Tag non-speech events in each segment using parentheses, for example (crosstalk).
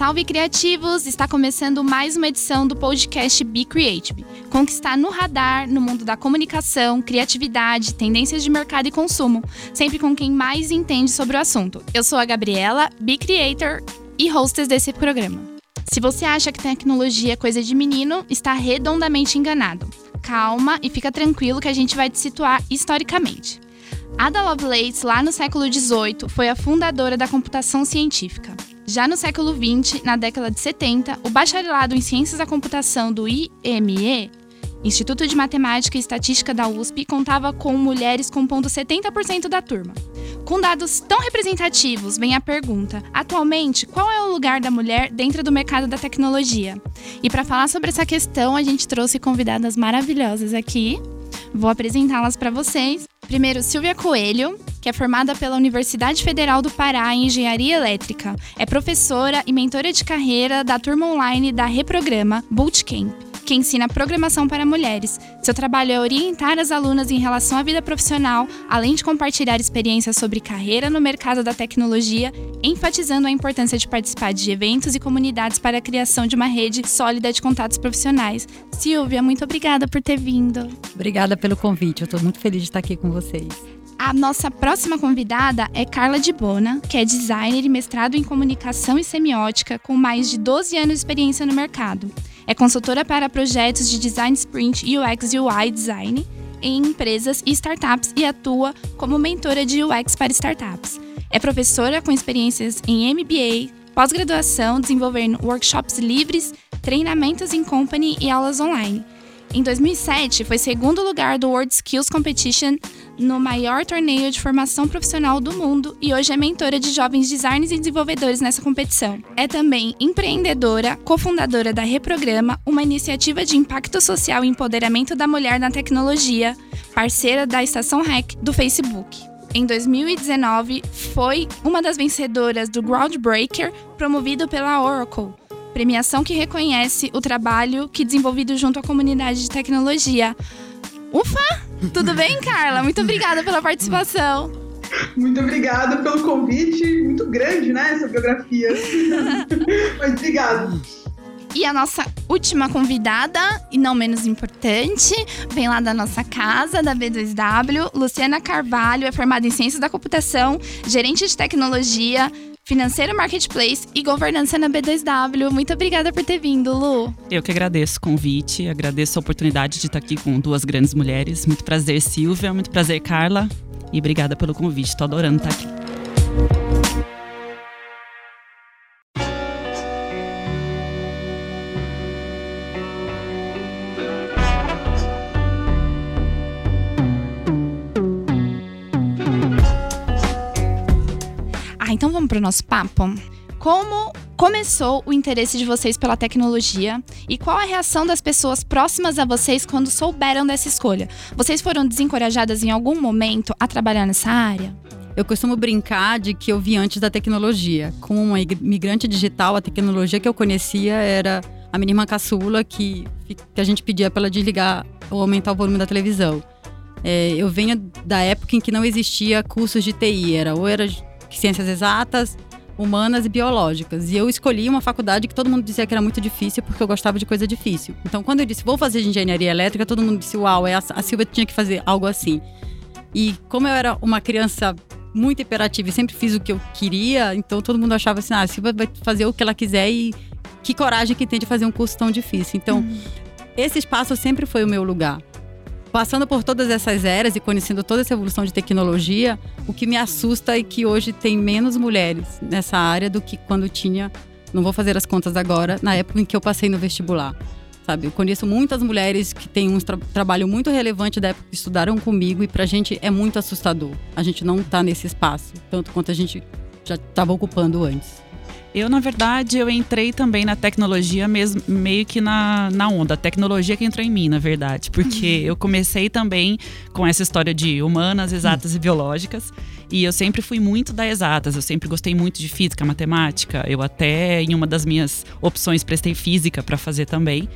Salve criativos! Está começando mais uma edição do podcast Be Creative. Conquistar no radar no mundo da comunicação, criatividade, tendências de mercado e consumo, sempre com quem mais entende sobre o assunto. Eu sou a Gabriela, Be Creator e hostess desse programa. Se você acha que tecnologia é coisa de menino, está redondamente enganado. Calma e fica tranquilo que a gente vai te situar historicamente. Ada Lovelace, lá no século XVIII, foi a fundadora da computação científica. Já no século XX, na década de 70, o bacharelado em Ciências da Computação do IME, Instituto de Matemática e Estatística da USP, contava com mulheres compondo 70% da turma. Com dados tão representativos, vem a pergunta: atualmente, qual é o lugar da mulher dentro do mercado da tecnologia? E para falar sobre essa questão, a gente trouxe convidadas maravilhosas aqui. Vou apresentá-las para vocês. Primeiro, Silvia Coelho, que é formada pela Universidade Federal do Pará em Engenharia Elétrica. É professora e mentora de carreira da turma online da Reprograma Bootcamp que ensina programação para mulheres. Seu trabalho é orientar as alunas em relação à vida profissional, além de compartilhar experiências sobre carreira no mercado da tecnologia, enfatizando a importância de participar de eventos e comunidades para a criação de uma rede sólida de contatos profissionais. Silvia, muito obrigada por ter vindo. Obrigada pelo convite, eu estou muito feliz de estar aqui com vocês. A nossa próxima convidada é Carla de Bona, que é designer e mestrado em comunicação e semiótica, com mais de 12 anos de experiência no mercado. É consultora para projetos de design sprint UX e UI design em empresas e startups e atua como mentora de UX para startups. É professora com experiências em MBA, pós-graduação, desenvolvendo workshops livres, treinamentos em company e aulas online. Em 2007, foi segundo lugar do World Skills Competition no maior torneio de formação profissional do mundo e hoje é mentora de jovens designers e desenvolvedores nessa competição. É também empreendedora, cofundadora da Reprograma, uma iniciativa de impacto social e empoderamento da mulher na tecnologia, parceira da Estação Hack do Facebook. Em 2019, foi uma das vencedoras do Groundbreaker, promovido pela Oracle, premiação que reconhece o trabalho que desenvolvido junto à comunidade de tecnologia. Ufa! Tudo bem, (laughs) Carla? Muito obrigada pela participação. Muito obrigada pelo convite. Muito grande, né, essa biografia. (laughs) Mas obrigado. E a nossa última convidada, e não menos importante, vem lá da nossa casa, da B2W, Luciana Carvalho, é formada em Ciências da Computação, gerente de tecnologia, Financeiro Marketplace e governança na B2W. Muito obrigada por ter vindo, Lu. Eu que agradeço o convite, agradeço a oportunidade de estar aqui com duas grandes mulheres. Muito prazer, Silvia, muito prazer, Carla. E obrigada pelo convite, estou adorando estar aqui. Para o nosso papo. Como começou o interesse de vocês pela tecnologia e qual a reação das pessoas próximas a vocês quando souberam dessa escolha? Vocês foram desencorajadas em algum momento a trabalhar nessa área? Eu costumo brincar de que eu vi antes da tecnologia. Como uma imigrante digital, a tecnologia que eu conhecia era a irmã caçula, que, que a gente pedia para ela desligar ou aumentar o volume da televisão. É, eu venho da época em que não existia cursos de TI, era ou era ciências exatas, humanas e biológicas. E eu escolhi uma faculdade que todo mundo dizia que era muito difícil porque eu gostava de coisa difícil. Então, quando eu disse vou fazer engenharia elétrica, todo mundo disse uau, é a, a Silvia tinha que fazer algo assim. E como eu era uma criança muito imperativa e sempre fiz o que eu queria, então todo mundo achava assim, ah, a Silvia vai fazer o que ela quiser e que coragem que tem de fazer um curso tão difícil. Então, uhum. esse espaço sempre foi o meu lugar. Passando por todas essas eras e conhecendo toda essa evolução de tecnologia, o que me assusta é que hoje tem menos mulheres nessa área do que quando tinha, não vou fazer as contas agora, na época em que eu passei no vestibular. Sabe, eu conheço muitas mulheres que têm um tra trabalho muito relevante da época que estudaram comigo e pra gente é muito assustador. A gente não tá nesse espaço, tanto quanto a gente já estava ocupando antes. Eu, na verdade, eu entrei também na tecnologia mesmo, meio que na, na onda. A tecnologia que entrou em mim, na verdade. Porque uhum. eu comecei também com essa história de humanas, exatas uhum. e biológicas. E eu sempre fui muito da exatas, eu sempre gostei muito de física, matemática. Eu até, em uma das minhas opções, prestei física para fazer também.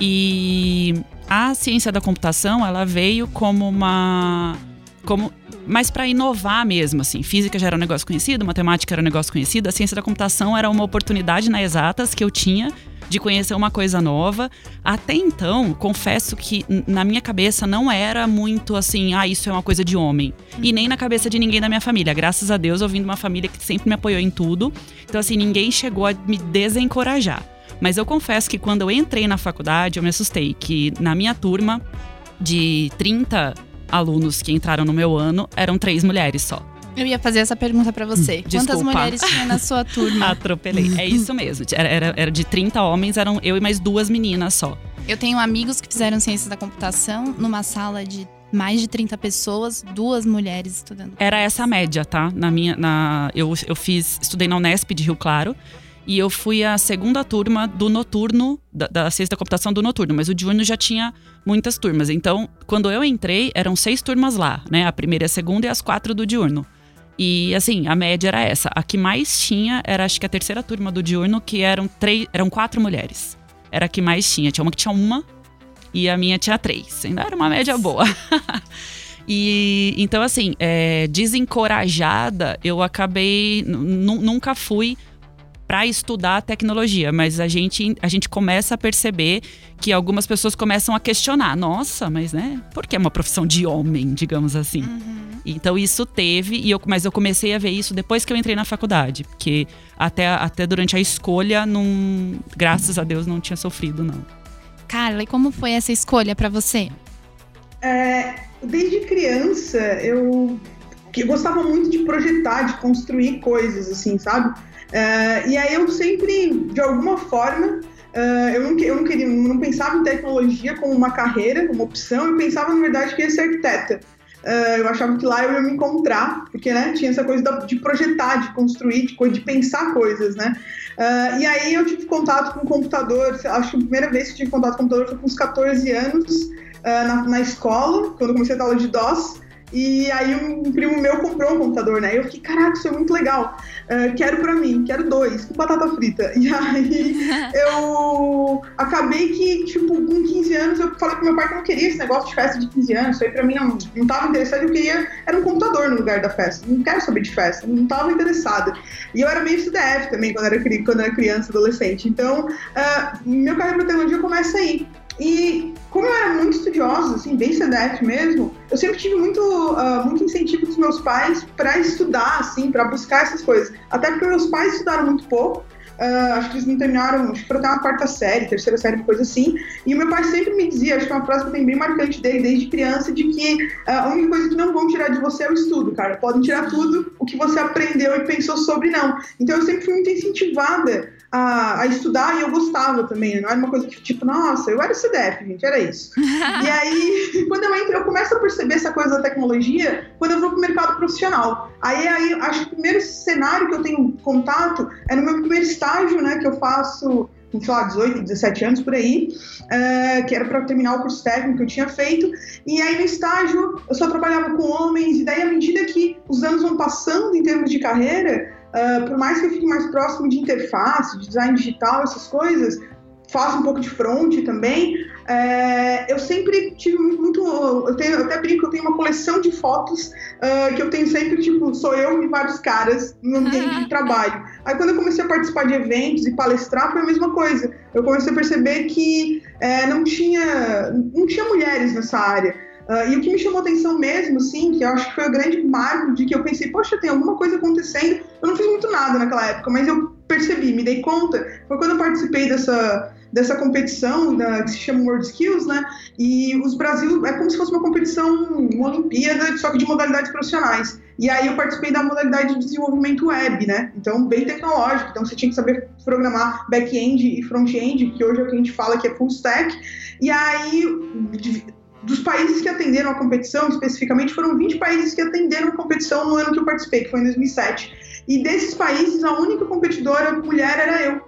E a ciência da computação, ela veio como uma como mas para inovar mesmo, assim. Física já era um negócio conhecido, matemática era um negócio conhecido, a ciência da computação era uma oportunidade na exatas que eu tinha de conhecer uma coisa nova. Até então, confesso que na minha cabeça não era muito assim, ah, isso é uma coisa de homem. E nem na cabeça de ninguém da minha família. Graças a Deus, eu vim de uma família que sempre me apoiou em tudo. Então, assim, ninguém chegou a me desencorajar. Mas eu confesso que quando eu entrei na faculdade, eu me assustei que na minha turma de 30 alunos que entraram no meu ano, eram três mulheres só. Eu ia fazer essa pergunta para você. Desculpa. Quantas mulheres tinha na sua turma? (laughs) Atropelei. É isso mesmo. Era, era, era de 30 homens, eram eu e mais duas meninas só. Eu tenho amigos que fizeram ciências da computação numa sala de mais de 30 pessoas, duas mulheres estudando. Era essa a média, tá? Na minha, na, eu, eu fiz, estudei na Unesp de Rio Claro e eu fui a segunda turma do noturno, da, da da computação do noturno, mas o diurno já tinha muitas turmas. Então, quando eu entrei, eram seis turmas lá, né? A primeira e a segunda e as quatro do diurno. E assim, a média era essa. A que mais tinha era acho que a terceira turma do diurno, que eram três, eram quatro mulheres. Era a que mais tinha. Tinha uma que tinha uma e a minha tinha três. Ainda era uma média boa. (laughs) e então, assim, é, desencorajada, eu acabei. Nunca fui para estudar tecnologia, mas a gente, a gente começa a perceber que algumas pessoas começam a questionar: nossa, mas né, por que é uma profissão de homem, digamos assim? Uhum. Então isso teve, e eu, mas eu comecei a ver isso depois que eu entrei na faculdade, porque até, até durante a escolha, não, graças a Deus, não tinha sofrido, não. Carla, e como foi essa escolha para você? É, desde criança, eu, eu gostava muito de projetar, de construir coisas, assim, sabe? Uh, e aí eu sempre, de alguma forma, uh, eu, não, eu não, queria, não pensava em tecnologia como uma carreira, como opção, eu pensava, na verdade, que ia ser arquiteta. Uh, eu achava que lá eu ia me encontrar, porque né, tinha essa coisa de projetar, de construir, de, de pensar coisas, né? Uh, e aí eu tive contato com o computador, acho que a primeira vez que tive contato com o computador foi com uns 14 anos, uh, na, na, escola, quando eu comecei a dar aula de DOS. E aí um primo meu comprou um computador, né? Eu fiquei, caraca, isso é muito legal. Uh, quero pra mim, quero dois, com batata frita. (laughs) E aí eu acabei que, tipo, com 15 anos, eu falei pro meu pai que eu não queria esse negócio de festa de 15 anos. Isso aí pra mim não, não tava interessado, eu queria. Era um computador no lugar da festa. Não quero saber de festa, não tava interessada. E eu era meio CDF também quando era, quando era criança, adolescente. Então, uh, meu carreira pra tecnologia começa aí. E como eu era muito estudiosa, assim, bem CDF mesmo, eu sempre tive muito, uh, muito incentivo dos meus pais para estudar, assim, para buscar essas coisas. Até porque meus pais estudaram muito pouco. Uh, acho que eles não terminaram, acho que foram até uma quarta série, terceira série, coisa assim. E o meu pai sempre me dizia, acho que é uma frase que tenho bem marcante dele desde criança, de que uh, a única coisa que não vão tirar de você é o estudo, cara. Podem tirar tudo o que você aprendeu e pensou sobre não. Então eu sempre fui muito incentivada a, a, estudar e eu gostava também. Não era uma coisa que, tipo, nossa, eu era CDF, gente, era isso. e (laughs) aí, quando eu entro, eu começo a perceber essa coisa da tecnologia quando eu vou pro mercado profissional. Aí, aí acho que o primeiro cenário que eu tenho contato é no meu primeiro estágio, né, que eu faço com, sei lá, 18, 17 anos por aí, uh, que era para terminar o curso técnico que eu tinha feito. E aí no estágio eu só trabalhava com homens, e daí à medida que os anos vão passando em termos de carreira, Uh, por mais que eu fique mais próximo de interface, de design digital, essas coisas, faço um pouco de front também. É, eu sempre tive muito. Eu, tenho, eu até brinco, eu tenho uma coleção de fotos uh, que eu tenho sempre, tipo, sou eu e vários caras no ambiente de trabalho. Aí quando eu comecei a participar de eventos e palestrar, foi a mesma coisa. Eu comecei a perceber que é, não, tinha, não tinha mulheres nessa área. Uh, e o que me chamou atenção mesmo, sim, que eu acho que foi o grande marco de que eu pensei, poxa, tem alguma coisa acontecendo. Eu não fiz muito nada naquela época, mas eu percebi, me dei conta. Foi quando eu participei dessa, dessa competição da, que se chama World Skills, né? E os Brasil é como se fosse uma competição, uma Olimpíada, só que de modalidades profissionais. E aí eu participei da modalidade de desenvolvimento web, né? Então, bem tecnológico. Então, você tinha que saber programar back-end e front-end, que hoje é o que a gente fala que é full stack. E aí dos países que atenderam a competição, especificamente, foram 20 países que atenderam a competição no ano que eu participei, que foi em 2007. E desses países, a única competidora mulher era eu.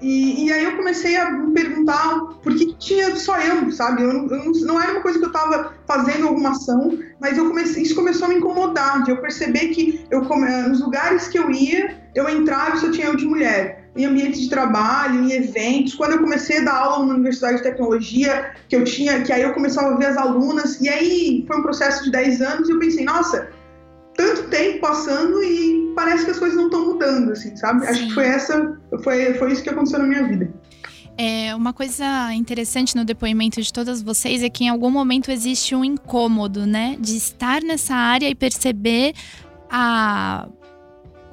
E, e aí eu comecei a me perguntar por que tinha só eu, sabe? Eu, eu, não era uma coisa que eu estava fazendo alguma ação, mas eu comecei, isso começou a me incomodar, de eu perceber que eu, nos lugares que eu ia, eu entrava e só tinha eu de mulher. Em ambientes de trabalho, em eventos. Quando eu comecei a dar aula na Universidade de Tecnologia, que eu tinha, que aí eu começava a ver as alunas, e aí foi um processo de 10 anos e eu pensei, nossa, tanto tempo passando e parece que as coisas não estão mudando, assim, sabe? Sim. Acho que foi essa, foi, foi isso que aconteceu na minha vida. É, uma coisa interessante no depoimento de todas vocês é que em algum momento existe um incômodo, né? De estar nessa área e perceber a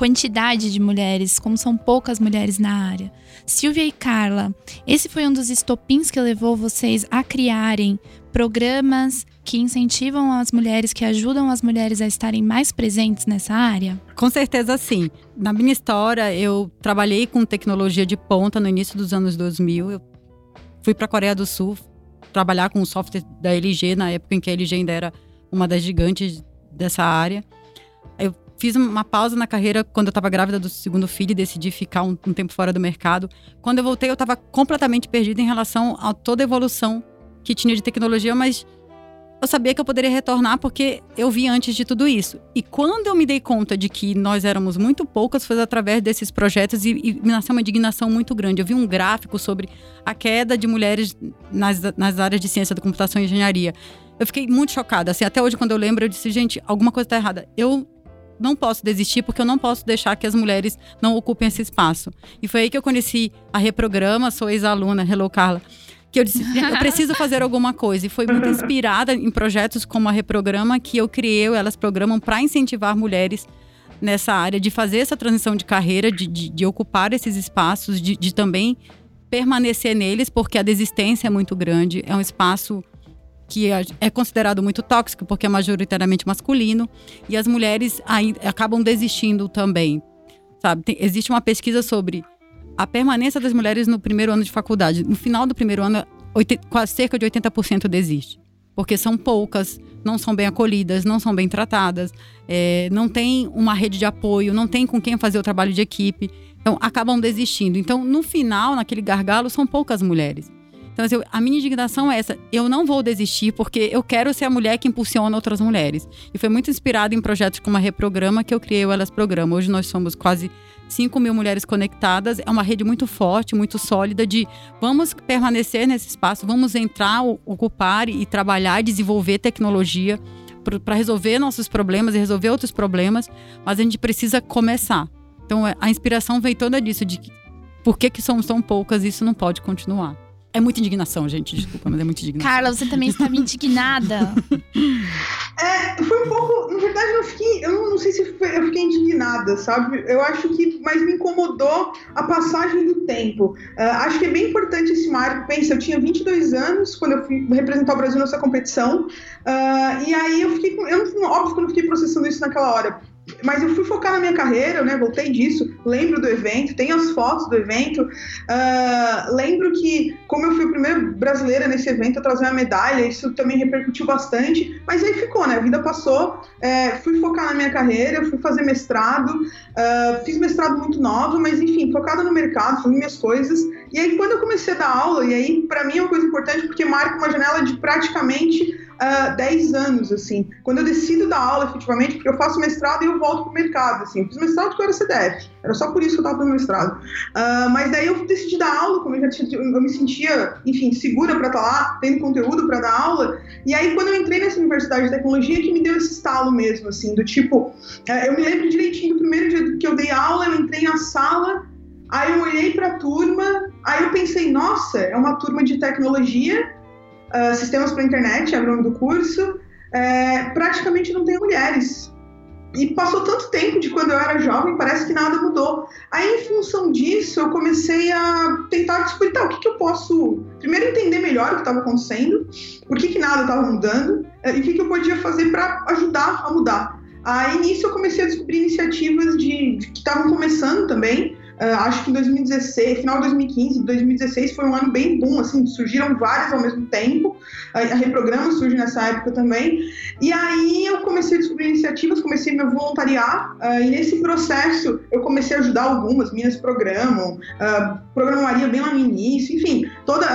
quantidade de mulheres, como são poucas mulheres na área. Silvia e Carla, esse foi um dos estopins que levou vocês a criarem programas que incentivam as mulheres, que ajudam as mulheres a estarem mais presentes nessa área? Com certeza sim. Na minha história, eu trabalhei com tecnologia de ponta no início dos anos 2000. Eu fui para a Coreia do Sul trabalhar com o software da LG, na época em que a LG ainda era uma das gigantes dessa área. Fiz uma pausa na carreira quando eu estava grávida do segundo filho e decidi ficar um, um tempo fora do mercado. Quando eu voltei, eu estava completamente perdida em relação a toda a evolução que tinha de tecnologia, mas eu sabia que eu poderia retornar porque eu vi antes de tudo isso. E quando eu me dei conta de que nós éramos muito poucas, foi através desses projetos e, e me nasceu uma indignação muito grande. Eu vi um gráfico sobre a queda de mulheres nas, nas áreas de ciência da computação e engenharia. Eu fiquei muito chocada. Assim, até hoje, quando eu lembro, eu disse, gente, alguma coisa está errada. Eu não posso desistir porque eu não posso deixar que as mulheres não ocupem esse espaço. E foi aí que eu conheci a Reprograma, sou ex-aluna, Hello Carla que eu disse, eu preciso fazer alguma coisa. E foi muito inspirada em projetos como a Reprograma que eu criei, elas programam para incentivar mulheres nessa área de fazer essa transição de carreira, de, de, de ocupar esses espaços, de, de, também permanecer neles, porque a desistência é muito grande. É um espaço que é, é considerado muito tóxico, porque é majoritariamente masculino, e as mulheres acabam desistindo também. Sabe? Tem, existe uma pesquisa sobre a permanência das mulheres no primeiro ano de faculdade. No final do primeiro ano, quase cerca de 80% desiste. Porque são poucas, não são bem acolhidas, não são bem tratadas, é, não tem uma rede de apoio, não tem com quem fazer o trabalho de equipe. Então, acabam desistindo. Então, no final, naquele gargalo, são poucas mulheres. Então, assim, a minha indignação é essa. Eu não vou desistir porque eu quero ser a mulher que impulsiona outras mulheres. E foi muito inspirado em projetos como a Reprograma que eu criei o Elas Programa. Hoje nós somos quase 5 mil mulheres conectadas. É uma rede muito forte, muito sólida de vamos permanecer nesse espaço, vamos entrar, ocupar e trabalhar e desenvolver tecnologia para resolver nossos problemas e resolver outros problemas, mas a gente precisa começar. Então a inspiração veio toda disso, de por que, que somos tão poucas e isso não pode continuar. É muita indignação, gente, desculpa, mas é muita indignação. Carla, você também estava indignada. (laughs) É, foi um pouco. Na verdade, eu fiquei. Eu não, sei se eu fiquei indignada, sabe? Eu acho que. Mas me incomodou a passagem do tempo. Uh, acho que é bem importante esse marco. Pensa, eu tinha 22 anos quando eu fui representar o Brasil nessa competição. Uh, e aí eu fiquei. Eu, óbvio que eu não fiquei processando isso naquela hora mas eu fui focar na minha carreira, né? Voltei disso, lembro do evento, tenho as fotos do evento. Uh, lembro que, como eu fui a primeira brasileira nesse evento a trazer uma medalha, isso também repercutiu bastante. Mas aí ficou, né? A vida passou, é, fui focar na minha carreira, fui fazer mestrado, uh, fiz mestrado muito nova, mas enfim, focada no mercado, fazendo minhas coisas. E aí, quando eu comecei a dar aula, e aí, para mim é uma coisa importante porque marca uma janela de praticamente uh, 10 anos, assim. Quando eu decido dar aula, efetivamente, porque eu faço mestrado e eu volto pro mercado, assim. Eu fiz mestrado porque eu era CDF. Era só por isso que eu tava fazendo mestrado. Uh, mas daí eu decidi dar aula, como eu já tinha, eu me sentia, enfim, segura para estar tá lá, tendo conteúdo para dar aula. E aí, quando eu entrei nessa universidade de tecnologia, que me deu esse estalo mesmo, assim, do tipo, uh, eu me lembro direitinho do primeiro dia que eu dei aula, eu entrei na sala, aí eu olhei para a turma, aí eu pensei, nossa, é uma turma de tecnologia uh, sistemas para internet, é o nome do curso, é, praticamente não tem mulheres. E passou tanto tempo de quando eu era jovem, parece que nada mudou. Aí, em função disso, eu comecei a tentar descobrir tá, o que, que eu posso. Primeiro, entender melhor o que estava acontecendo, por que, que nada estava mudando, eh, e o que, que eu podia fazer para ajudar a mudar. Aí, nisso, eu comecei a descobrir iniciativas de, de que estavam começando também, Uh, acho que em 2016, final de 2015, 2016 foi um ano bem bom, assim, surgiram várias ao mesmo tempo. A, Reprograma surge nessa época também. E aí eu comecei a descobrir iniciativas, comecei a me voluntariar. Uh, e nesse processo eu comecei a ajudar algumas, Minas Programam, uh, programaria bem lá no início, enfim, toda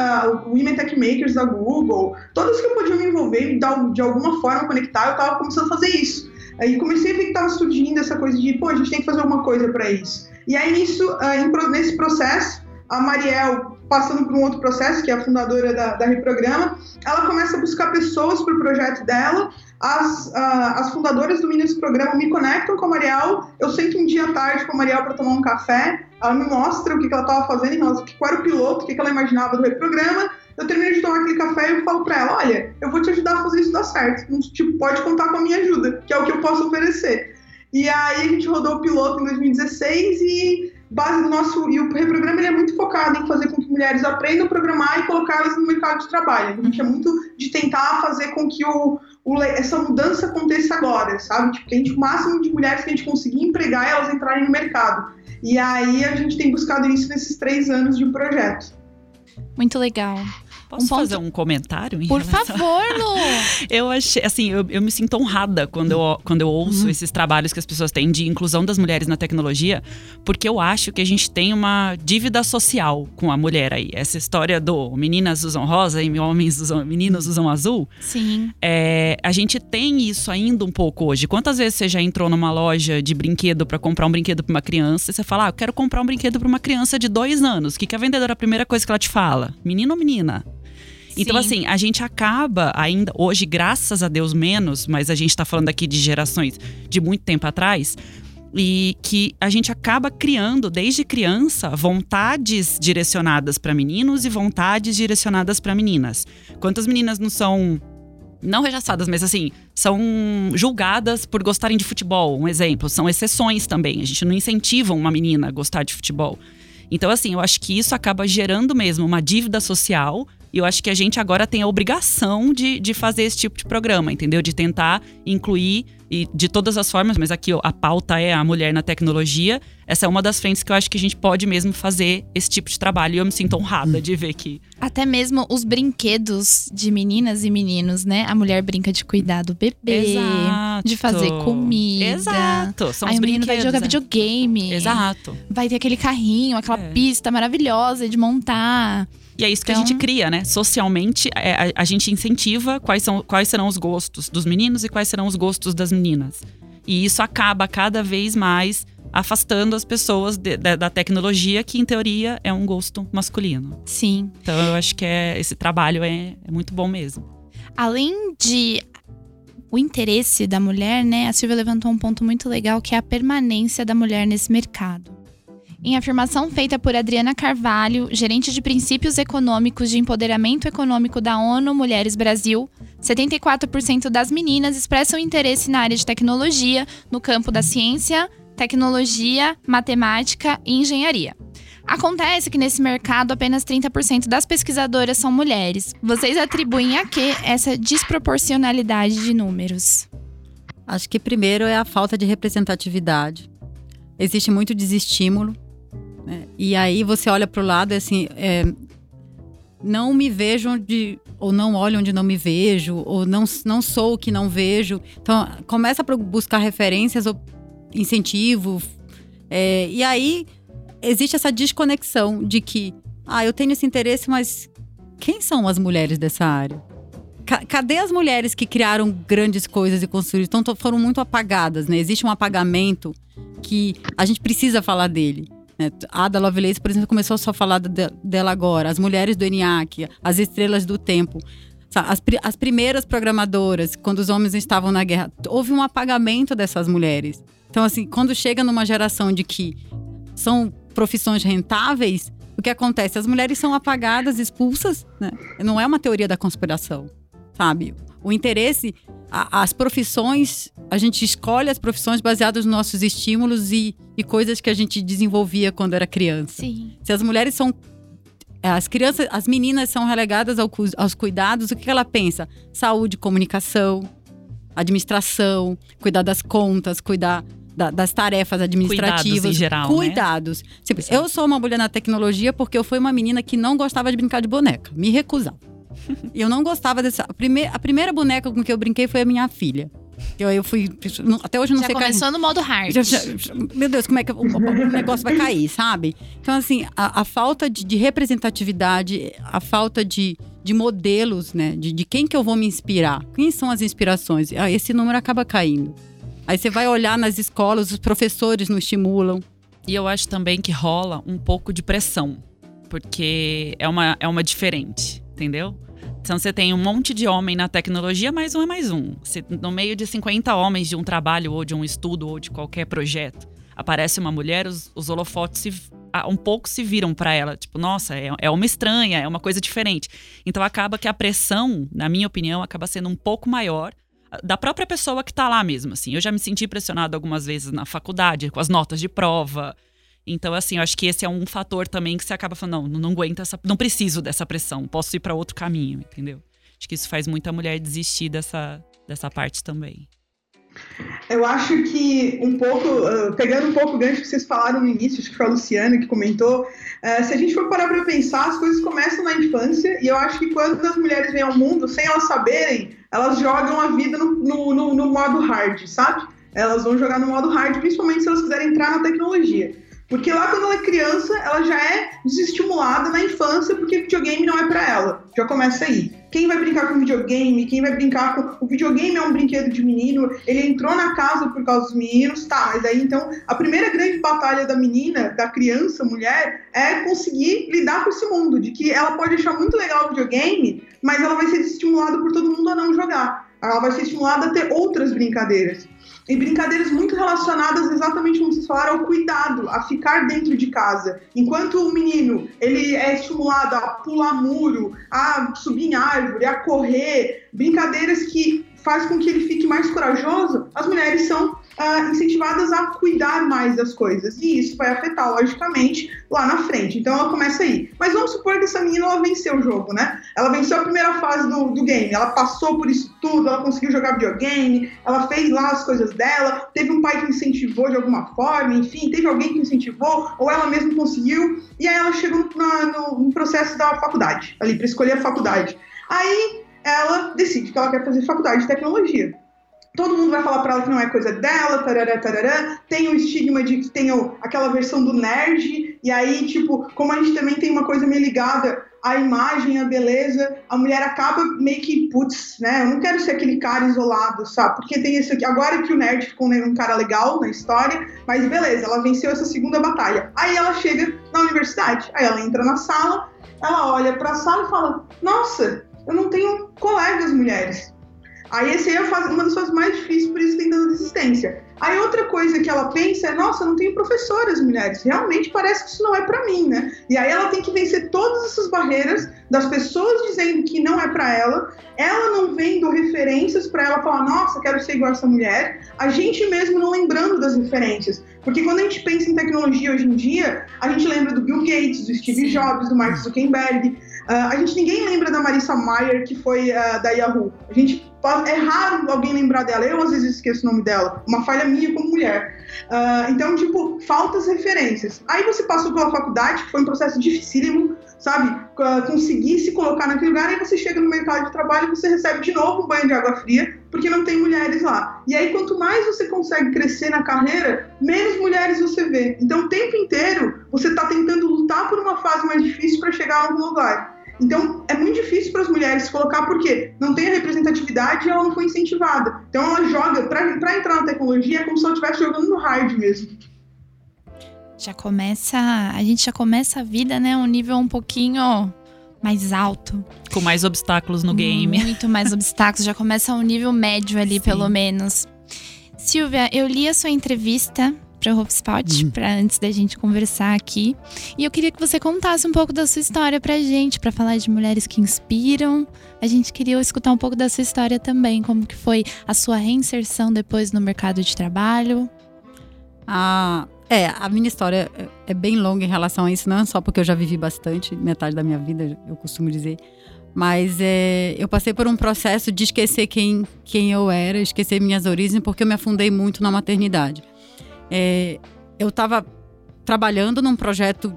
o Women Tech Makers da Google, todas que eu podia me envolver e de, de alguma forma conectar, eu estava começando a fazer isso. Aí comecei a ver que estava surgindo essa coisa de, pô, a gente tem que fazer alguma coisa para isso. E aí, nisso, uh, nesse processo, a Mariel, passando por um outro processo, que é a fundadora da, da Reprograma, ela começa a buscar pessoas para o projeto dela. As, uh, as fundadoras do Meninos Programa me conectam com a Mariel. Eu sento um dia à tarde com a Mariel para tomar um café. Ela me mostra o que, que ela estava fazendo, qual era o piloto, o que, que ela imaginava do Reprograma. Eu termino de tomar aquele café e eu falo para ela: olha, eu vou te ajudar a fazer isso dar certo. Tipo, pode contar com a minha ajuda, que é o que eu posso oferecer. E aí a gente rodou o piloto em 2016 e base do nosso e o reprograma ele é muito focado em fazer com que mulheres aprendam a programar e colocá-las no mercado de trabalho. A gente é muito de tentar fazer com que o, o, essa mudança aconteça agora, sabe? Tipo, que a gente, o máximo de mulheres que a gente conseguir empregar elas entrarem no mercado. E aí a gente tem buscado isso nesses três anos de projeto. Muito legal. Posso um fazer um comentário? Por relação... favor, (laughs) Lu! eu achei, assim, eu, eu, me sinto honrada quando eu, quando eu ouço uhum. esses trabalhos que as pessoas têm de inclusão das mulheres na tecnologia, porque eu acho que a gente tem uma dívida social com a mulher aí. Essa história do meninas usam rosa e homens usam, meninos usam azul. Sim. É, a gente tem isso ainda um pouco hoje. Quantas vezes você já entrou numa loja de brinquedo para comprar um brinquedo para uma criança e você fala, ah, eu quero comprar um brinquedo para uma criança de dois anos. O que, que a vendedora, a primeira coisa que ela te fala? Menino ou menina? Então, Sim. assim, a gente acaba ainda, hoje, graças a Deus, menos, mas a gente está falando aqui de gerações de muito tempo atrás, e que a gente acaba criando desde criança vontades direcionadas para meninos e vontades direcionadas para meninas. Quantas meninas não são não rechaçadas, mas assim, são julgadas por gostarem de futebol, um exemplo, são exceções também. A gente não incentiva uma menina a gostar de futebol. Então, assim, eu acho que isso acaba gerando mesmo uma dívida social e eu acho que a gente agora tem a obrigação de, de fazer esse tipo de programa, entendeu? De tentar incluir e de todas as formas, mas aqui ó, a pauta é a mulher na tecnologia. Essa é uma das frentes que eu acho que a gente pode mesmo fazer esse tipo de trabalho. E eu me sinto honrada de ver que. Até mesmo os brinquedos de meninas e meninos, né? A mulher brinca de cuidar do bebê, Exato. de fazer comida. Exato. São Aí os o menino vai jogar é. videogame. Exato. Vai ter aquele carrinho, aquela é. pista maravilhosa de montar. E é isso então... que a gente então cria, né? Socialmente, é, a, a, gente incentiva quais, são, quais serão os gostos dos meninos e quais serão os gostos das meninas. E isso acaba cada vez mais afastando as pessoas de, de, da tecnologia, que em teoria é um gosto masculino. Sim. Então eu acho que é, esse trabalho é, é muito bom mesmo. Além de o interesse da mulher, né? A Silvia levantou um ponto muito legal que é a permanência da mulher nesse mercado. Em afirmação feita por Adriana Carvalho, gerente de princípios econômicos de empoderamento econômico da ONU Mulheres Brasil, 74% das meninas expressam interesse na área de tecnologia, no campo da ciência, tecnologia, matemática e engenharia. Acontece que nesse mercado apenas 30% das pesquisadoras são mulheres. Vocês atribuem a que essa desproporcionalidade de números? Acho que primeiro é a falta de representatividade. Existe muito desestímulo né? E aí você olha para o lado assim, é, não me vejo onde, ou não olho onde não me vejo, ou não, não sou o que não vejo. Então, começa a buscar referências, ou incentivo. É, e aí existe essa desconexão de que, ah, eu tenho esse interesse, mas quem são as mulheres dessa área? cadê as mulheres que criaram grandes coisas e construíram? Então foram muito apagadas, né? Existe um apagamento que a gente precisa falar dele. Né? Ada Lovelace, por exemplo, começou só a falar de, dela agora. As mulheres do ENIAC, as estrelas do tempo. As, as primeiras programadoras, quando os homens estavam na guerra, houve um apagamento dessas mulheres. Então, assim, quando chega numa geração de que são profissões rentáveis, o que acontece? As mulheres são apagadas, expulsas, né? Não é uma teoria da conspiração, sabe? O interesse, a, as profissões, a gente escolhe as profissões baseadas nos nossos estímulos e, e coisas que a gente desenvolvia quando era criança. Sim. Se as mulheres são as crianças, as meninas são relegadas ao, aos cuidados, o que ela pensa? Saúde, comunicação, administração, cuidar das contas, cuidar da, das tarefas administrativas. Cuidados em geral, né? Cuidados. Né? eu sou uma mulher na tecnologia porque eu fui uma menina que não gostava de brincar de boneca. Me recusava. E eu não gostava dessa. A, primeir, a primeira boneca com que eu brinquei foi a minha filha. Eu, eu fui. Até hoje não já sei começou no modo hard. Já, já, meu Deus, como é que o, o, negócio vai cair, sabe? Então, assim, a, a falta de, de, representatividade, a falta de, de modelos, né? De, de quem que eu vou me inspirar. Quem são as inspirações? Esse número acaba caindo. Aí você vai olhar nas escolas, os professores não estimulam. E eu acho também que rola um pouco de pressão, porque é uma, é uma diferente, entendeu? Então você tem um monte de homem na tecnologia, mais um é mais um. Se, no meio de 50 homens de um trabalho, ou de um estudo, ou de qualquer projeto, aparece uma mulher, os, os holofotes se, um pouco se viram para ela. Tipo, nossa, é, é uma estranha, é uma coisa diferente. Então acaba que a pressão, na minha opinião, acaba sendo um pouco maior da própria pessoa que está lá mesmo, assim. Eu já me senti pressionado algumas vezes na faculdade, com as notas de prova. Então, assim, eu acho que esse é um fator também que você acaba falando, não, não aguento essa, não preciso dessa pressão, posso ir para outro caminho, entendeu? Acho que isso faz muita mulher desistir dessa, dessa parte também. Eu acho que um pouco, uh, pegando um pouco o gancho que vocês falaram no início, acho que foi a Luciana que comentou, uh, se a gente for parar para pensar, as coisas começam na infância e eu acho que quando as mulheres vêm ao mundo, sem elas saberem, elas jogam a vida no, no, no, no modo hard, sabe? Elas vão jogar no modo hard, principalmente se elas quiserem entrar na tecnologia. Porque lá quando ela é criança, ela já é desestimulada na infância porque videogame não é para ela. Já começa aí. Quem vai brincar com videogame? Quem vai brincar com. O videogame é um brinquedo de menino, ele entrou na casa por causa dos meninos, tá, mas aí então a primeira grande batalha da menina, da criança, mulher, é conseguir lidar com esse mundo, de que ela pode achar muito legal o videogame, mas ela vai ser desestimulada por todo mundo a não jogar. Ela vai ser estimulada a ter outras brincadeiras e brincadeiras muito relacionadas exatamente como vocês falaram ao cuidado, a ficar dentro de casa. Enquanto o menino ele é estimulado a pular muro, a subir em árvore, a correr, brincadeiras que faz com que ele fique mais corajoso, as mulheres são uh, incentivadas a cuidar mais das coisas. E isso vai afetar, logicamente, lá na frente. Então ela começa aí. Mas vamos supor que essa menina ela venceu o jogo, né? Ela venceu a primeira fase do, do game, ela passou por isso tudo, ela conseguiu jogar videogame, ela fez lá as coisas dela, teve um pai que incentivou de alguma forma, enfim, teve alguém que incentivou, ou ela mesma conseguiu, e aí ela chegou no, no, no processo da faculdade, ali, para escolher a faculdade. Aí ela decide que ela quer fazer faculdade de tecnologia todo mundo vai falar para ela que não é coisa dela, tarará, tarará. Tem o estigma de que tem aquela versão do nerd, e aí, tipo, como a gente também tem uma coisa meio ligada à imagem, à beleza, a mulher acaba meio que, putz, né? Eu não quero ser aquele cara isolado, sabe? Porque tem isso aqui. Agora que o nerd ficou um cara legal na história, mas beleza, ela venceu essa segunda batalha. Aí ela chega na universidade, aí ela entra na sala, ela olha para a sala e fala: Nossa, eu não tenho colegas mulheres. Aí esse aí é uma das fases mais difíceis, por isso tem tanta resistência. Aí outra coisa que ela pensa é, nossa, não tenho professoras mulheres. Realmente parece que isso não é para mim, né? E aí ela tem que vencer todas essas barreiras das pessoas dizendo que não é para ela, ela não vendo referências para ela falar, nossa, quero ser igual essa mulher, a gente mesmo não lembrando das referências. Porque quando a gente pensa em tecnologia hoje em dia, a gente lembra do Bill Gates, do Steve Sim. Jobs, do Mark Zuckerberg, Uh, a gente ninguém lembra da Marissa Mayer, que foi uh, da Yahoo. A gente é raro alguém lembrar dela. Eu às vezes esqueço o nome dela. Uma falha minha como mulher. Uh, então, tipo, faltas referências. Aí você passou pela faculdade, que foi um processo dificílimo, sabe? conseguir se colocar naquele lugar, aí você chega no mercado de trabalho e você recebe de novo um banho de água fria, porque não tem mulheres lá. E aí, quanto mais você consegue crescer na carreira, menos mulheres você vê. Então, o tempo inteiro, você está tentando lutar por uma fase mais difícil para chegar a algum lugar. Então, é muito difícil para as mulheres se colocar porque não tem a representatividade e ela não foi incentivada. Então, ela joga, para entrar na tecnologia, é como se ela estivesse jogando no hard mesmo. Já começa, a gente já começa a vida, né, um nível um pouquinho mais alto. Com mais obstáculos no game. Muito mais (laughs) obstáculos, já começa um nível médio ali, Sim. pelo menos. Silvia, eu li a sua entrevista para o HubSpot, uhum. para antes da gente conversar aqui. E eu queria que você contasse um pouco da sua história pra gente, para falar de mulheres que inspiram. A gente queria escutar um pouco da sua história também, como que foi a sua reinserção depois no mercado de trabalho. Ah, é, a minha história é, é bem longa em relação a isso, não só porque eu já vivi bastante, metade da minha vida, eu costumo dizer. Mas é, eu passei por um processo de esquecer quem, quem eu era, esquecer minhas origens, porque eu me afundei muito na maternidade. É, eu estava trabalhando num projeto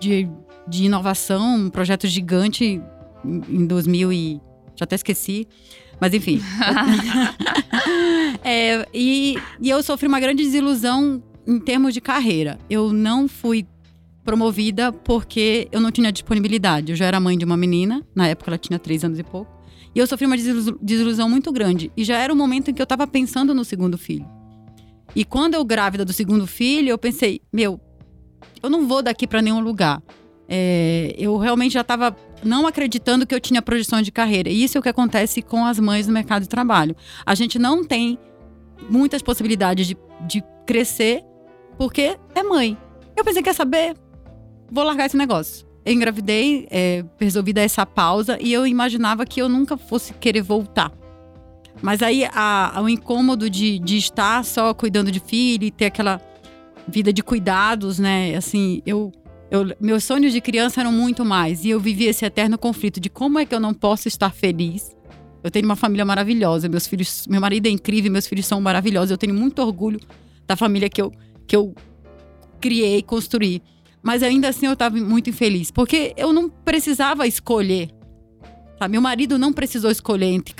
de, de inovação, um projeto gigante em 2000 e já até esqueci, mas enfim. (laughs) é, e, e eu sofri uma grande desilusão em termos de carreira. Eu não fui promovida porque eu não tinha disponibilidade. Eu já era mãe de uma menina, na época ela tinha três anos e pouco. E eu sofri uma desilusão muito grande. E já era o momento em que eu estava pensando no segundo filho. E quando eu grávida do segundo filho, eu pensei, meu, eu não vou daqui para nenhum lugar. É, eu realmente já estava não acreditando que eu tinha projeção de carreira. E isso é o que acontece com as mães no mercado de trabalho. A gente não tem muitas possibilidades de, de crescer porque é mãe. Eu pensei, quer saber? Vou largar esse negócio. Eu engravidei, é, resolvi dar essa pausa e eu imaginava que eu nunca fosse querer voltar. Mas aí a, o incômodo de, de estar só cuidando de filho e ter aquela vida de cuidados, né? Assim, eu eu, meus sonhos de criança eram muito mais. E eu vivi esse eterno conflito de como é que eu não posso estar feliz. Eu tenho uma família maravilhosa, meus filhos, meu marido é incrível, meus filhos são maravilhosos. Eu tenho muito orgulho da família que eu, que eu criei, construí. Mas ainda assim eu estava muito infeliz, porque eu não precisava escolher Tá? Meu marido não precisou escolher entre,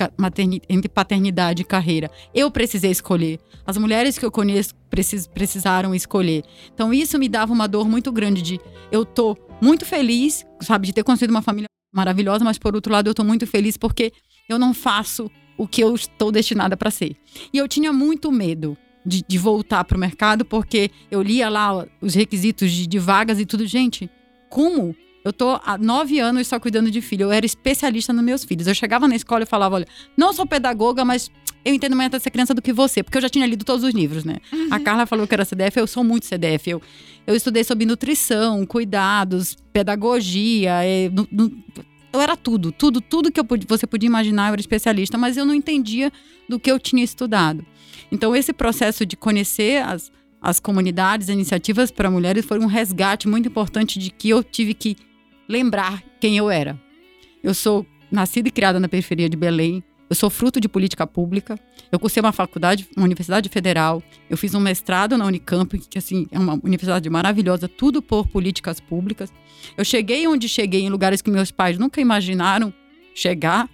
entre, paternidade e carreira. Eu precisei escolher. As mulheres que eu conheço precis, precisaram escolher. Então isso me dava uma dor muito grande de eu tô muito feliz, sabe, de ter construído uma família maravilhosa, mas por outro lado eu tô muito feliz porque eu não faço o que eu estou destinada para ser. E eu tinha muito medo de, de voltar para o mercado porque eu lia lá os requisitos de, de vagas e tudo. Gente, como eu tô há nove anos só cuidando de filho. Eu era especialista nos meus filhos. Eu chegava na escola e falava: olha, não sou pedagoga, mas eu entendo mais dessa criança do que você, porque eu já tinha lido todos os livros, né? Uhum. A Carla falou que era CDF, eu sou muito CDF. Eu, eu estudei sobre nutrição, cuidados, pedagogia. É, no, no, eu era tudo, tudo, tudo que eu, você podia imaginar, eu era especialista, mas eu não entendia do que eu tinha estudado. Então, esse processo de conhecer as, as comunidades, as iniciativas para mulheres foi um resgate muito importante de que eu tive que lembrar quem eu era. Eu sou nascida e criada na periferia de Belém. Eu sou fruto de política pública. Eu cursei uma faculdade, uma universidade federal. Eu fiz um mestrado na Unicamp, que assim é uma universidade maravilhosa, tudo por políticas públicas. Eu cheguei onde cheguei em lugares que meus pais nunca imaginaram chegar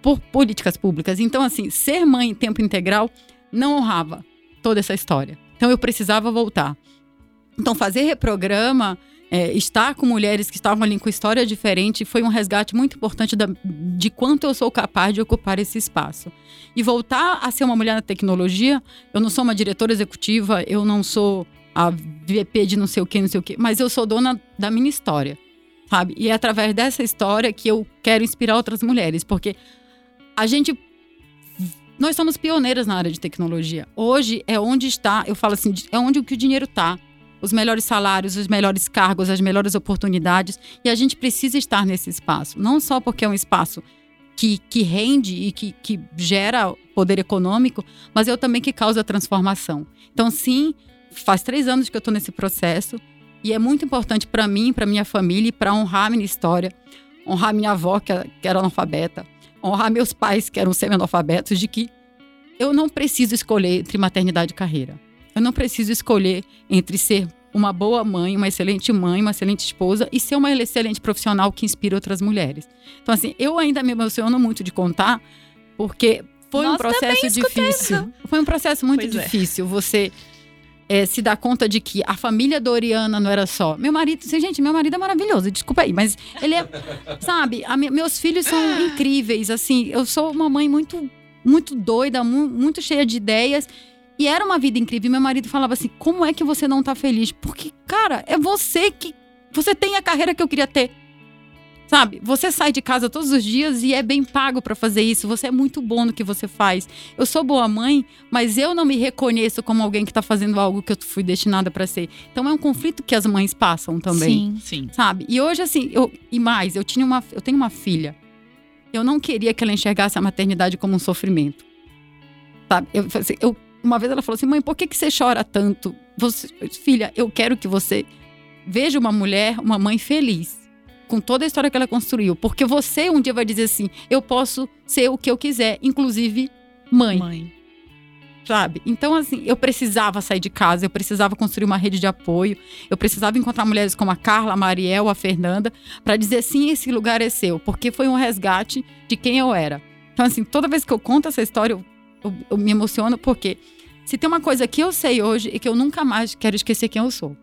por políticas públicas. Então assim, ser mãe em tempo integral não honrava toda essa história. Então eu precisava voltar. Então fazer reprograma é, estar com mulheres que estavam ali com história diferente foi um resgate muito importante da, de quanto eu sou capaz de ocupar esse espaço. E voltar a ser uma mulher na tecnologia, eu não sou uma diretora executiva, eu não sou a VP de não sei o que, não sei o que, mas eu sou dona da minha história, sabe? E é através dessa história que eu quero inspirar outras mulheres, porque a gente nós somos pioneiras na área de tecnologia. Hoje é onde está, eu falo assim, é onde o que o dinheiro está os melhores salários, os melhores cargos, as melhores oportunidades. E a gente precisa estar nesse espaço. Não só porque é um espaço que, que rende e que, que gera poder econômico, mas é também que causa transformação. Então, sim, faz três anos que eu estou nesse processo. E é muito importante para mim, para minha família e para honrar minha história, honrar minha avó, que era analfabeta, honrar meus pais, que eram semi-analfabetos, de que eu não preciso escolher entre maternidade e carreira. Eu não preciso escolher entre ser uma boa mãe, uma excelente mãe, uma excelente esposa e ser uma excelente profissional que inspira outras mulheres. Então, assim, eu ainda me emociono muito de contar, porque foi Nós um processo difícil. Foi um processo muito pois é. difícil. É. Você é, se dar conta de que a família Doriana não era só. Meu marido, gente, meu marido é maravilhoso, desculpa aí, mas ele é. (laughs) sabe, a, meus filhos são incríveis. Assim, eu sou uma mãe muito, muito doida, mu muito cheia de ideias. E era uma vida incrível. E meu marido falava assim: como é que você não tá feliz? Porque, cara, é você que. Você tem a carreira que eu queria ter. Sabe? Você sai de casa todos os dias e é bem pago para fazer isso. Você é muito bom no que você faz. Eu sou boa mãe, mas eu não me reconheço como alguém que tá fazendo algo que eu fui destinada para ser. Então é um conflito que as mães passam também. Sim, sim. Sabe? E hoje assim, eu e mais, eu tinha uma eu tenho uma filha. Eu não queria que ela enxergasse a maternidade como um sofrimento. Sabe? Eu, assim, eu uma vez ela falou assim: mãe, por que, que você chora tanto? Você, filha, eu quero que você veja uma mulher, uma mãe feliz, com toda a história que ela construiu. Porque você um dia vai dizer assim: eu posso ser o que eu quiser, inclusive mãe. Mãe. Sabe? Então, assim, eu precisava sair de casa, eu precisava construir uma rede de apoio, eu precisava encontrar mulheres como a Carla, a Mariel, a Fernanda, para dizer sim, esse lugar é seu, porque foi um resgate de quem eu era. Então, assim, toda vez que eu conto essa história, eu eu, me emociono porque se tem uma coisa que eu sei hoje e que eu nunca mais quero esquecer quem eu sou.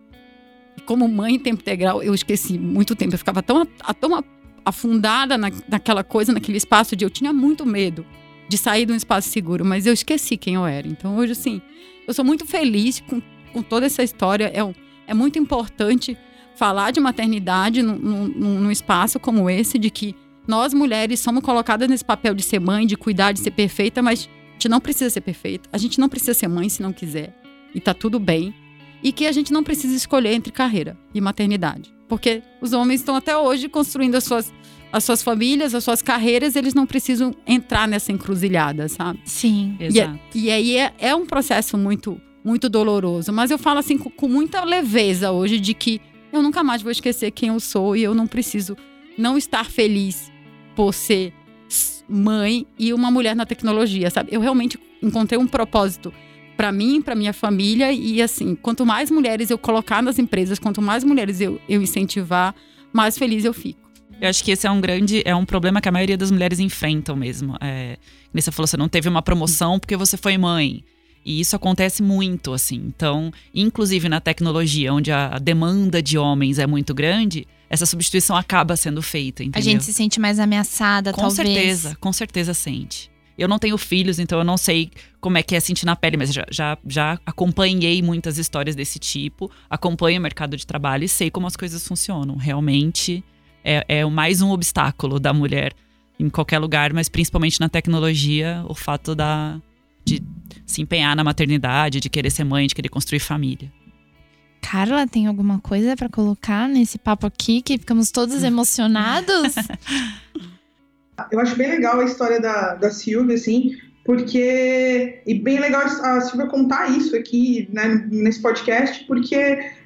Como mãe em tempo integral, eu esqueci muito tempo. Eu ficava tão, tão afundada na, naquela coisa, naquele espaço de eu tinha muito medo de sair de um espaço seguro, mas eu esqueci quem eu era. Então hoje, assim, eu sou muito feliz com, com toda essa história. É é muito importante falar de maternidade num, num, num espaço como esse, de que nós mulheres somos colocadas nesse papel de ser mãe, de cuidar, de ser perfeita, mas gente não precisa ser perfeita. A gente não precisa ser mãe se não quiser. E tá tudo bem. E que a gente não precisa escolher entre carreira e maternidade. Porque os homens estão até hoje construindo as suas, as suas famílias, as suas carreiras, eles não precisam entrar nessa encruzilhada, sabe? Sim. Exato. E, e aí é, é, um processo muito, muito doloroso. Mas eu falo assim com, com muita leveza hoje de que eu nunca mais vou esquecer quem eu sou e eu não preciso não estar feliz por ser mãe e uma mulher na tecnologia, sabe? Eu realmente encontrei um propósito para mim, para minha família e assim, quanto mais mulheres eu colocar nas empresas, quanto mais mulheres eu, eu incentivar, mais feliz eu fico. Eu acho que esse é um grande, é um problema que a maioria das mulheres enfrentam mesmo. É, falou, você não teve uma promoção porque você foi mãe. E isso acontece muito, assim. Então, inclusive na tecnologia, onde a demanda de homens é muito grande, essa substituição acaba sendo feita, entendeu? A gente se sente mais ameaçada, com talvez. Com certeza, com certeza sente. Eu não tenho filhos, então eu não sei como é que é sentir na pele, mas já, já, já acompanhei muitas histórias desse tipo, acompanho o mercado de trabalho e sei como as coisas funcionam. Realmente é, é mais um obstáculo da mulher em qualquer lugar, mas principalmente na tecnologia, o fato da, de se empenhar na maternidade, de querer ser mãe, de querer construir família. Carla, tem alguma coisa para colocar nesse papo aqui que ficamos todos emocionados? (laughs) Eu acho bem legal a história da, da Silvia, assim, porque. E bem legal a Silvia contar isso aqui, né, nesse podcast, porque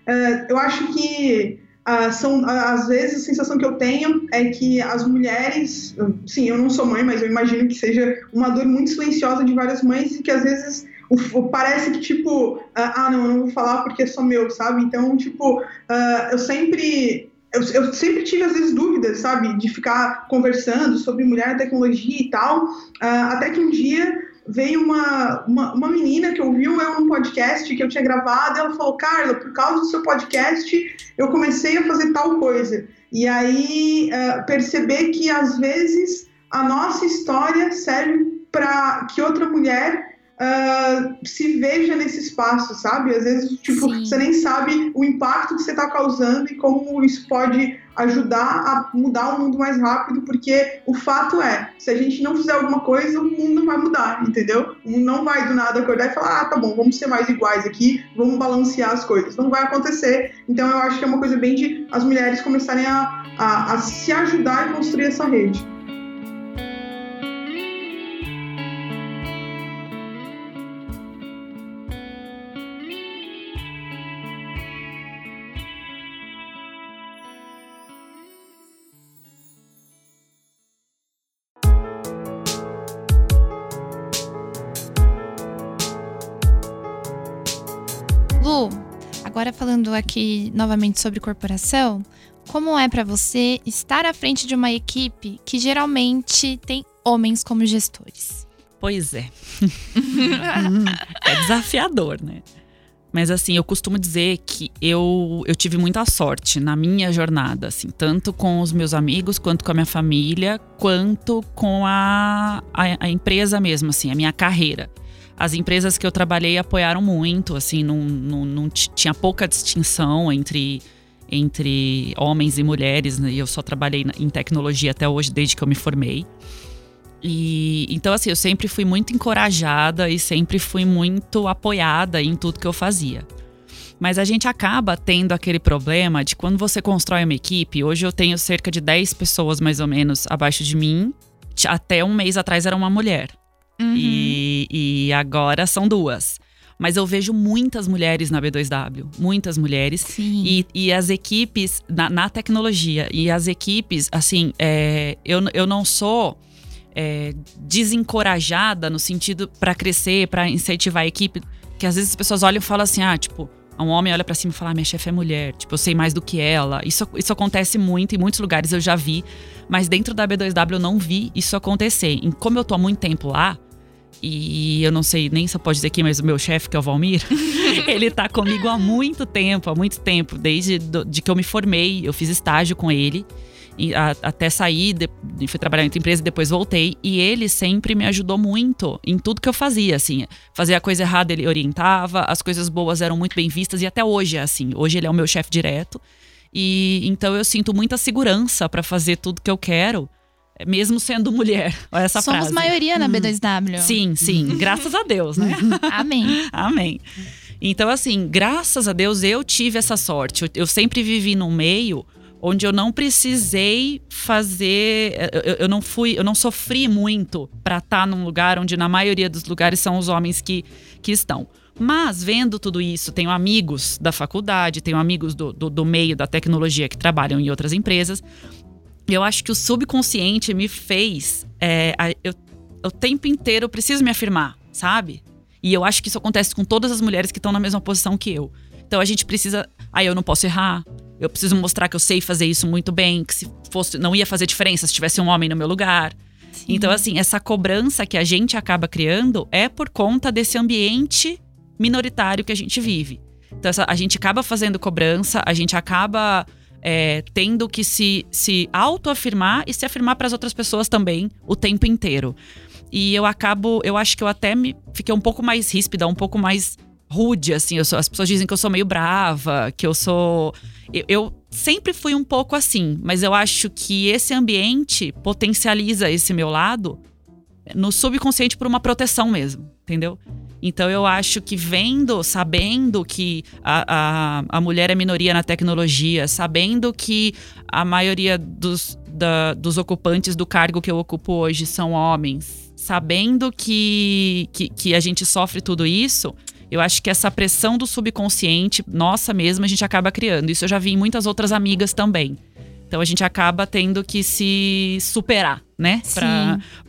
uh, eu acho que Uh, são, uh, às vezes, a sensação que eu tenho é que as mulheres, sim, eu não sou mãe, mas eu imagino que seja uma dor muito silenciosa de várias mães e que às vezes parece que, tipo, uh, ah, não, eu não vou falar porque sou meu, sabe? Então, tipo, eu sempre. Eu, eu, sempre tive, às vezes, dúvidas, sabe? De ficar conversando sobre mulher tecnologia e tal. até que um dia veio uma, uma, uma, menina que ouviu eu num podcast que eu tinha gravado, ela falou, Carla, por causa do seu podcast, eu comecei a fazer tal coisa. E aí uh, perceber que às vezes a nossa história serve para que outra mulher uh, se veja nesse espaço, sabe? Às vezes, tipo, Sim. você nem sabe o impacto que você está causando e como isso pode ajudar a mudar o mundo mais rápido, porque o fato é, se a gente não fizer alguma coisa, o mundo vai mudar, entendeu? O mundo não vai do nada acordar e falar, ah, tá bom, vamos ser mais iguais aqui, vamos balancear as coisas. Não vai acontecer. Então eu acho que é uma coisa bem de as mulheres começarem a, a, a se ajudar e construir essa rede. Falando aqui novamente sobre corporação, como é para você estar à frente de uma equipe que geralmente tem homens como gestores? Pois é. (laughs) é desafiador, né? Mas assim, eu costumo dizer que eu, eu tive muita sorte na minha jornada, assim, tanto com os meus amigos, quanto com a minha família, quanto com a, a, a empresa mesmo, assim, a minha carreira as empresas que eu trabalhei apoiaram muito, assim, não, não, não tinha pouca distinção entre, entre homens e mulheres, né? E eu só trabalhei em tecnologia até hoje, desde que eu me formei. E então, assim, eu sempre fui muito encorajada e sempre fui muito apoiada em tudo que eu fazia. Mas a gente acaba tendo aquele problema de quando você constrói uma equipe. Hoje eu tenho cerca de 10 pessoas mais ou menos abaixo de mim. Até um mês atrás era uma mulher. Uhum. E, e agora são duas. Mas eu vejo muitas mulheres na B2W, muitas mulheres. E, e as equipes na, na, tecnologia. E as equipes, assim, é, eu, eu não sou é, desencorajada no sentido para crescer, para incentivar a equipe. Que às vezes as pessoas olham e falam assim: ah, tipo, um homem olha para cima e fala: ah, minha chefe é mulher, tipo, eu sei mais do que ela. Isso, isso acontece muito, em muitos lugares eu já vi. Mas dentro da B2W eu não vi isso acontecer. E como eu tô há muito tempo lá, e eu não sei nem se eu posso dizer aqui, mas o meu chefe, que é o Valmir, (laughs) ele tá comigo há muito tempo, há muito tempo, desde do, de que eu me formei, eu fiz estágio com ele. a, até sair, de, fui trabalhar em outra empresa e depois voltei. E ele sempre me ajudou muito em tudo que eu fazia, assim. Fazia a coisa errada, ele orientava, as coisas boas eram muito bem vistas e até hoje é assim. Hoje ele é o meu chefe direto. E então eu sinto muita segurança para fazer tudo que eu quero mesmo sendo mulher. (laughs) Olha essa Somos frase. maioria na B2W. Sim, sim. graças a Deus, né? (laughs) Amém. (laughs) Amém. Então, assim, graças a Deus eu tive essa sorte. Eu, eu sempre vivi num meio onde eu não precisei fazer, eu, eu, não fui, eu não sofri muito para estar tá num lugar onde na maioria dos lugares são os homens que, que estão. Mas vendo tudo isso, tenho amigos da faculdade, tenho amigos do, do, do meio da tecnologia que trabalham em outras empresas. Eu acho que o subconsciente me fez, é, eu, o tempo inteiro eu preciso me afirmar, sabe? E eu acho que isso acontece com todas as mulheres que estão na mesma posição que eu. Então a gente precisa. Aí ah, eu não posso errar. Eu preciso mostrar que eu sei fazer isso muito bem, que se fosse não ia fazer diferença se tivesse um homem no meu lugar. Sim. Então assim, essa cobrança que a gente acaba criando é por conta desse ambiente minoritário que a gente vive. Então essa, a gente acaba fazendo cobrança, a gente acaba é, tendo que se, se autoafirmar e se afirmar para as outras pessoas também o tempo inteiro. E eu acabo, eu acho que eu até me fiquei um pouco mais ríspida, um pouco mais rude, assim. Sou, as pessoas dizem que eu sou meio brava, que eu sou. Eu, eu, sempre fui um pouco assim, mas eu acho que esse ambiente potencializa esse meu lado no subconsciente por uma proteção mesmo, entendeu? Então eu acho que vendo, sabendo que a, a, a mulher é minoria na tecnologia, sabendo que a maioria dos, da, dos ocupantes do cargo que eu ocupo hoje são homens, sabendo que, que, que a gente sofre tudo isso, eu acho que essa pressão do subconsciente, nossa mesma, a gente acaba criando. Isso eu já vi em muitas outras amigas também. Então a gente acaba tendo que se superar, né?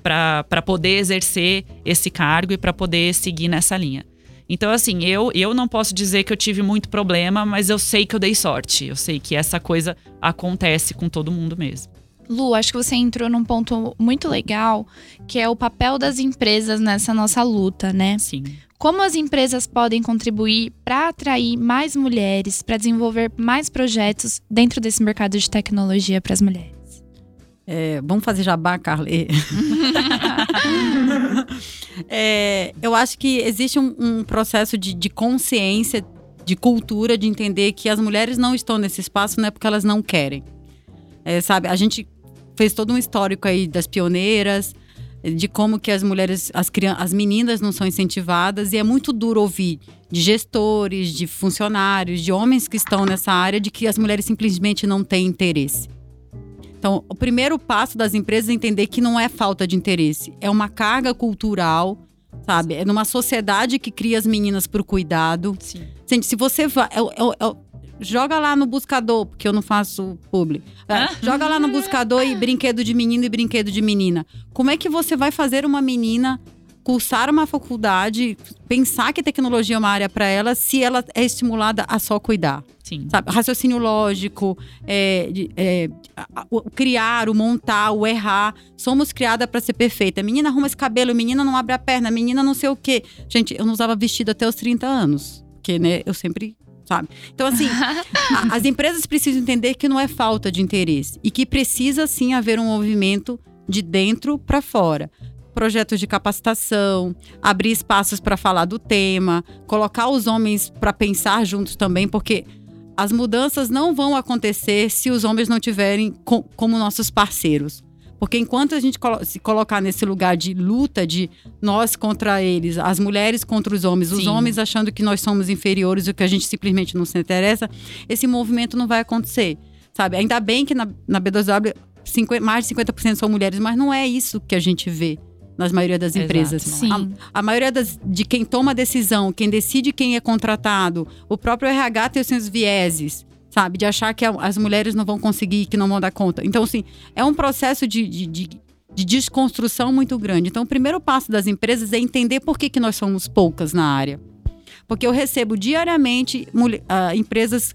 Para poder exercer esse cargo e para poder seguir nessa linha. Então, assim, eu, eu não posso dizer que eu tive muito problema, mas eu sei que eu dei sorte. Eu sei que essa coisa acontece com todo mundo mesmo. Lu, acho que você entrou num ponto muito legal, que é o papel das empresas nessa nossa luta, né? Sim. Como as empresas podem contribuir para atrair mais mulheres, para desenvolver mais projetos dentro desse mercado de tecnologia para as mulheres? É, vamos fazer jabá, Carly. (laughs) é, eu acho que existe um, um processo de, de consciência, de cultura, de entender que as mulheres não estão nesse espaço não é porque elas não querem. É, sabe, a gente fez todo um histórico aí das pioneiras, de como que as mulheres, as, crianças, as meninas não são incentivadas e é muito duro ouvir de gestores, de funcionários, de homens que estão nessa área de que as mulheres simplesmente não têm interesse. Então, o primeiro passo das empresas é entender que não é falta de interesse, é uma carga cultural, sabe? É numa sociedade que cria as meninas para o cuidado. Sim. Gente, se você vai. É, é, é, joga lá no buscador, porque eu não faço publi. É, joga lá no buscador e brinquedo de menino e brinquedo de menina. Como é que você vai fazer uma menina cursar uma faculdade, pensar que tecnologia é uma área para ela, se ela é estimulada a só cuidar? Sim. Sabe? Raciocínio lógico, é, é, o criar, o montar, o errar. Somos criadas para ser perfeita. Menina arruma esse cabelo, menina não abre a perna, menina não sei o quê. Gente, eu não usava vestido até os 30 anos. Porque, né, eu sempre sabe? Então, assim, (laughs) a, as empresas precisam entender que não é falta de interesse e que precisa sim haver um movimento de dentro para fora. Projetos de capacitação, abrir espaços para falar do tema, colocar os homens para pensar juntos também, porque as mudanças não vão acontecer se os homens não tiverem com, como nossos parceiros. Porque enquanto a gente se colocar nesse lugar de luta, de nós contra eles, as mulheres contra os homens, Sim. os homens achando que nós somos inferiores, o que a gente simplesmente não se interessa, esse movimento não vai acontecer. Sabe? Ainda bem que na, na B2W 50, mais de 50% são mulheres, mas não é isso que a gente vê nas maioria das empresas. Sim. A, a maioria das, de quem toma a decisão, quem decide quem é contratado, o próprio RH tem os seus vieses sabe? De achar que as mulheres não vão conseguir, que não vão dar conta. Então, assim, é um processo de, de, de, de desconstrução muito grande. Então, o primeiro passo das empresas é entender por que, que nós somos poucas na área. Porque eu recebo diariamente uh, empresas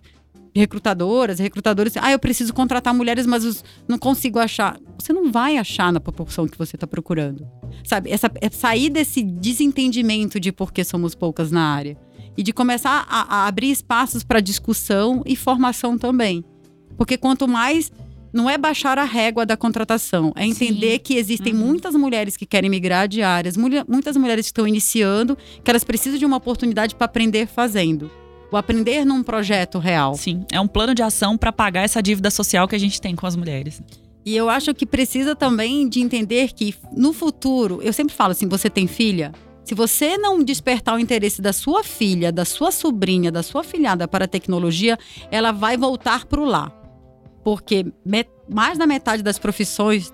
recrutadoras, recrutadores, ah, eu preciso contratar mulheres, mas não consigo achar. Você não vai achar na proporção que você está procurando. Sabe? Essa, é sair desse desentendimento de por que somos poucas na área e de começar a, a abrir espaços para discussão e formação também. Porque quanto mais não é baixar a régua da contratação, é entender Sim. que existem uhum. muitas mulheres que querem migrar de áreas, muitas mulheres que estão iniciando, que elas precisam de uma oportunidade para aprender fazendo. O aprender num projeto real. Sim, é um plano de ação para pagar essa dívida social que a gente tem com as mulheres. E eu acho que precisa também de entender que no futuro, eu sempre falo assim, você tem filha? Se você não despertar o interesse da sua filha, da sua sobrinha, da sua filhada para a tecnologia, ela vai voltar para o lá. Porque mais da metade das profissões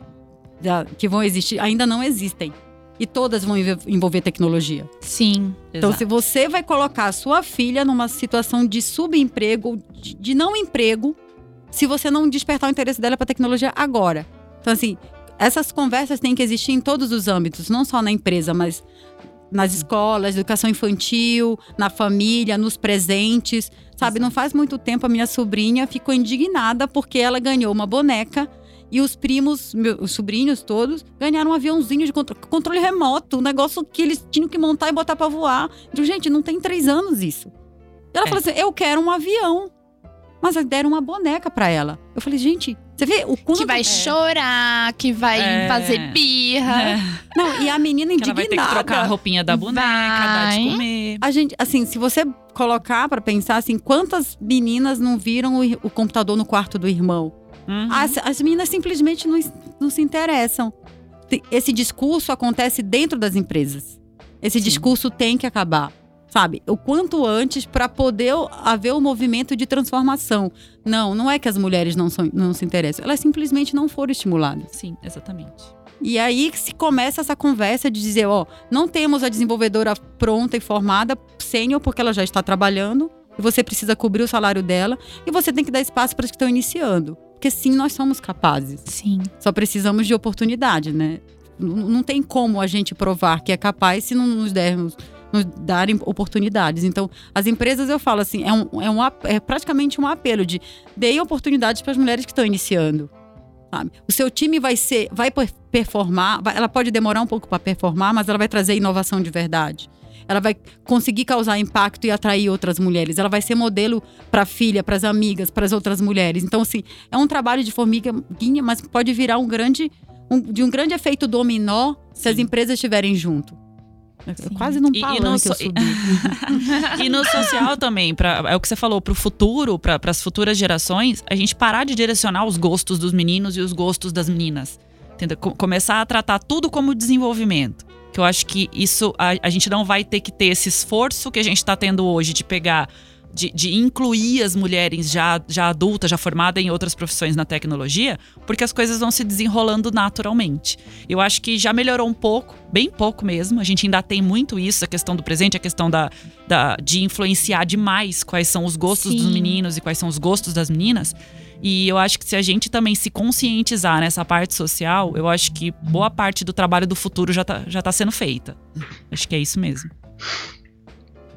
que vão existir ainda não existem. E todas vão envolver tecnologia. Sim. Então, exato. se você vai colocar a sua filha numa situação de subemprego, de não emprego, se você não despertar o interesse dela para a tecnologia agora. Então, assim, essas conversas têm que existir em todos os âmbitos, não só na empresa, mas nas escolas, educação infantil, na família, nos presentes. Sabe, não faz muito tempo a minha sobrinha ficou indignada porque ela ganhou uma boneca e os primos, meus, os sobrinhos todos, ganharam um aviãozinho de controle, controle remoto, um negócio que eles tinham que montar e botar para voar. Então, gente, não tem três anos isso. Ela é. falou assim: eu quero um avião. Mas deram uma boneca para ela. Eu falei, gente, você vê o quanto. Que vai é. chorar, que vai é. fazer birra. É. (laughs) Não, e a menina indignada. Que ela vai ter que trocar a roupinha da boneca, vai. dar de comer. A gente, assim, se você colocar para pensar assim, quantas meninas não viram o, o computador no quarto do irmão? Uhum. As, as meninas simplesmente não, não se interessam. Esse discurso acontece dentro das empresas. Esse Sim. discurso tem que acabar sabe? O quanto antes para poder haver o um movimento de transformação. Não, não é que as mulheres não, são, não se interessam, elas simplesmente não foram estimuladas. Sim, exatamente. E aí se começa essa conversa de dizer, ó, não temos a desenvolvedora pronta e formada, sênior, porque ela já está trabalhando, e você precisa cobrir o salário dela, e você tem que dar espaço para as que estão iniciando. Porque sim, nós somos capazes. Sim. Só precisamos de oportunidade, né? Não, não tem como a gente provar que é capaz se não nos dermos nos darem oportunidades. Então, as empresas, eu falo assim, é, um, é, um, é praticamente um apelo de deem oportunidades para as mulheres que estão iniciando. Sabe? O seu time vai ser, vai performar, vai, ela pode demorar um pouco para performar, mas ela vai trazer igunovação de verdade. Ela vai conseguir causar impacto e atrair outras mulheres. Ela vai ser modelo para a filha, para as amigas, para as outras mulheres. Então, assim, é um trabalho de formiguinha, mas pode virar um grande, um, de um grande efeito dominó se Sim. as empresas estiverem junto. Quase não palanque e, no so... (laughs) e no social também, pra, é o que você falou, para o futuro, para as futuras gerações, a gente parar de direcionar os gostos dos meninos e os gostos das meninas. Entendeu? Começar a tratar tudo como desenvolvimento. Que eu acho que isso a, a gente não vai ter que ter esse esforço que a gente está tendo hoje de pegar de, de, incluir as mulheres já, já adultas, já formadas em outras profissões na tecnologia, porque as coisas vão se desenrolando naturalmente. Eu acho que já melhorou um pouco, bem pouco mesmo. A gente ainda tem muito isso, a questão do presente, a questão da, da de influenciar demais quais são os gostos Sim. dos meninos e quais são os gostos das meninas. E eu acho que se a gente também se conscientizar nessa parte social, eu acho que boa parte do trabalho do futuro já está já tá sendo feita. Acho que é isso mesmo.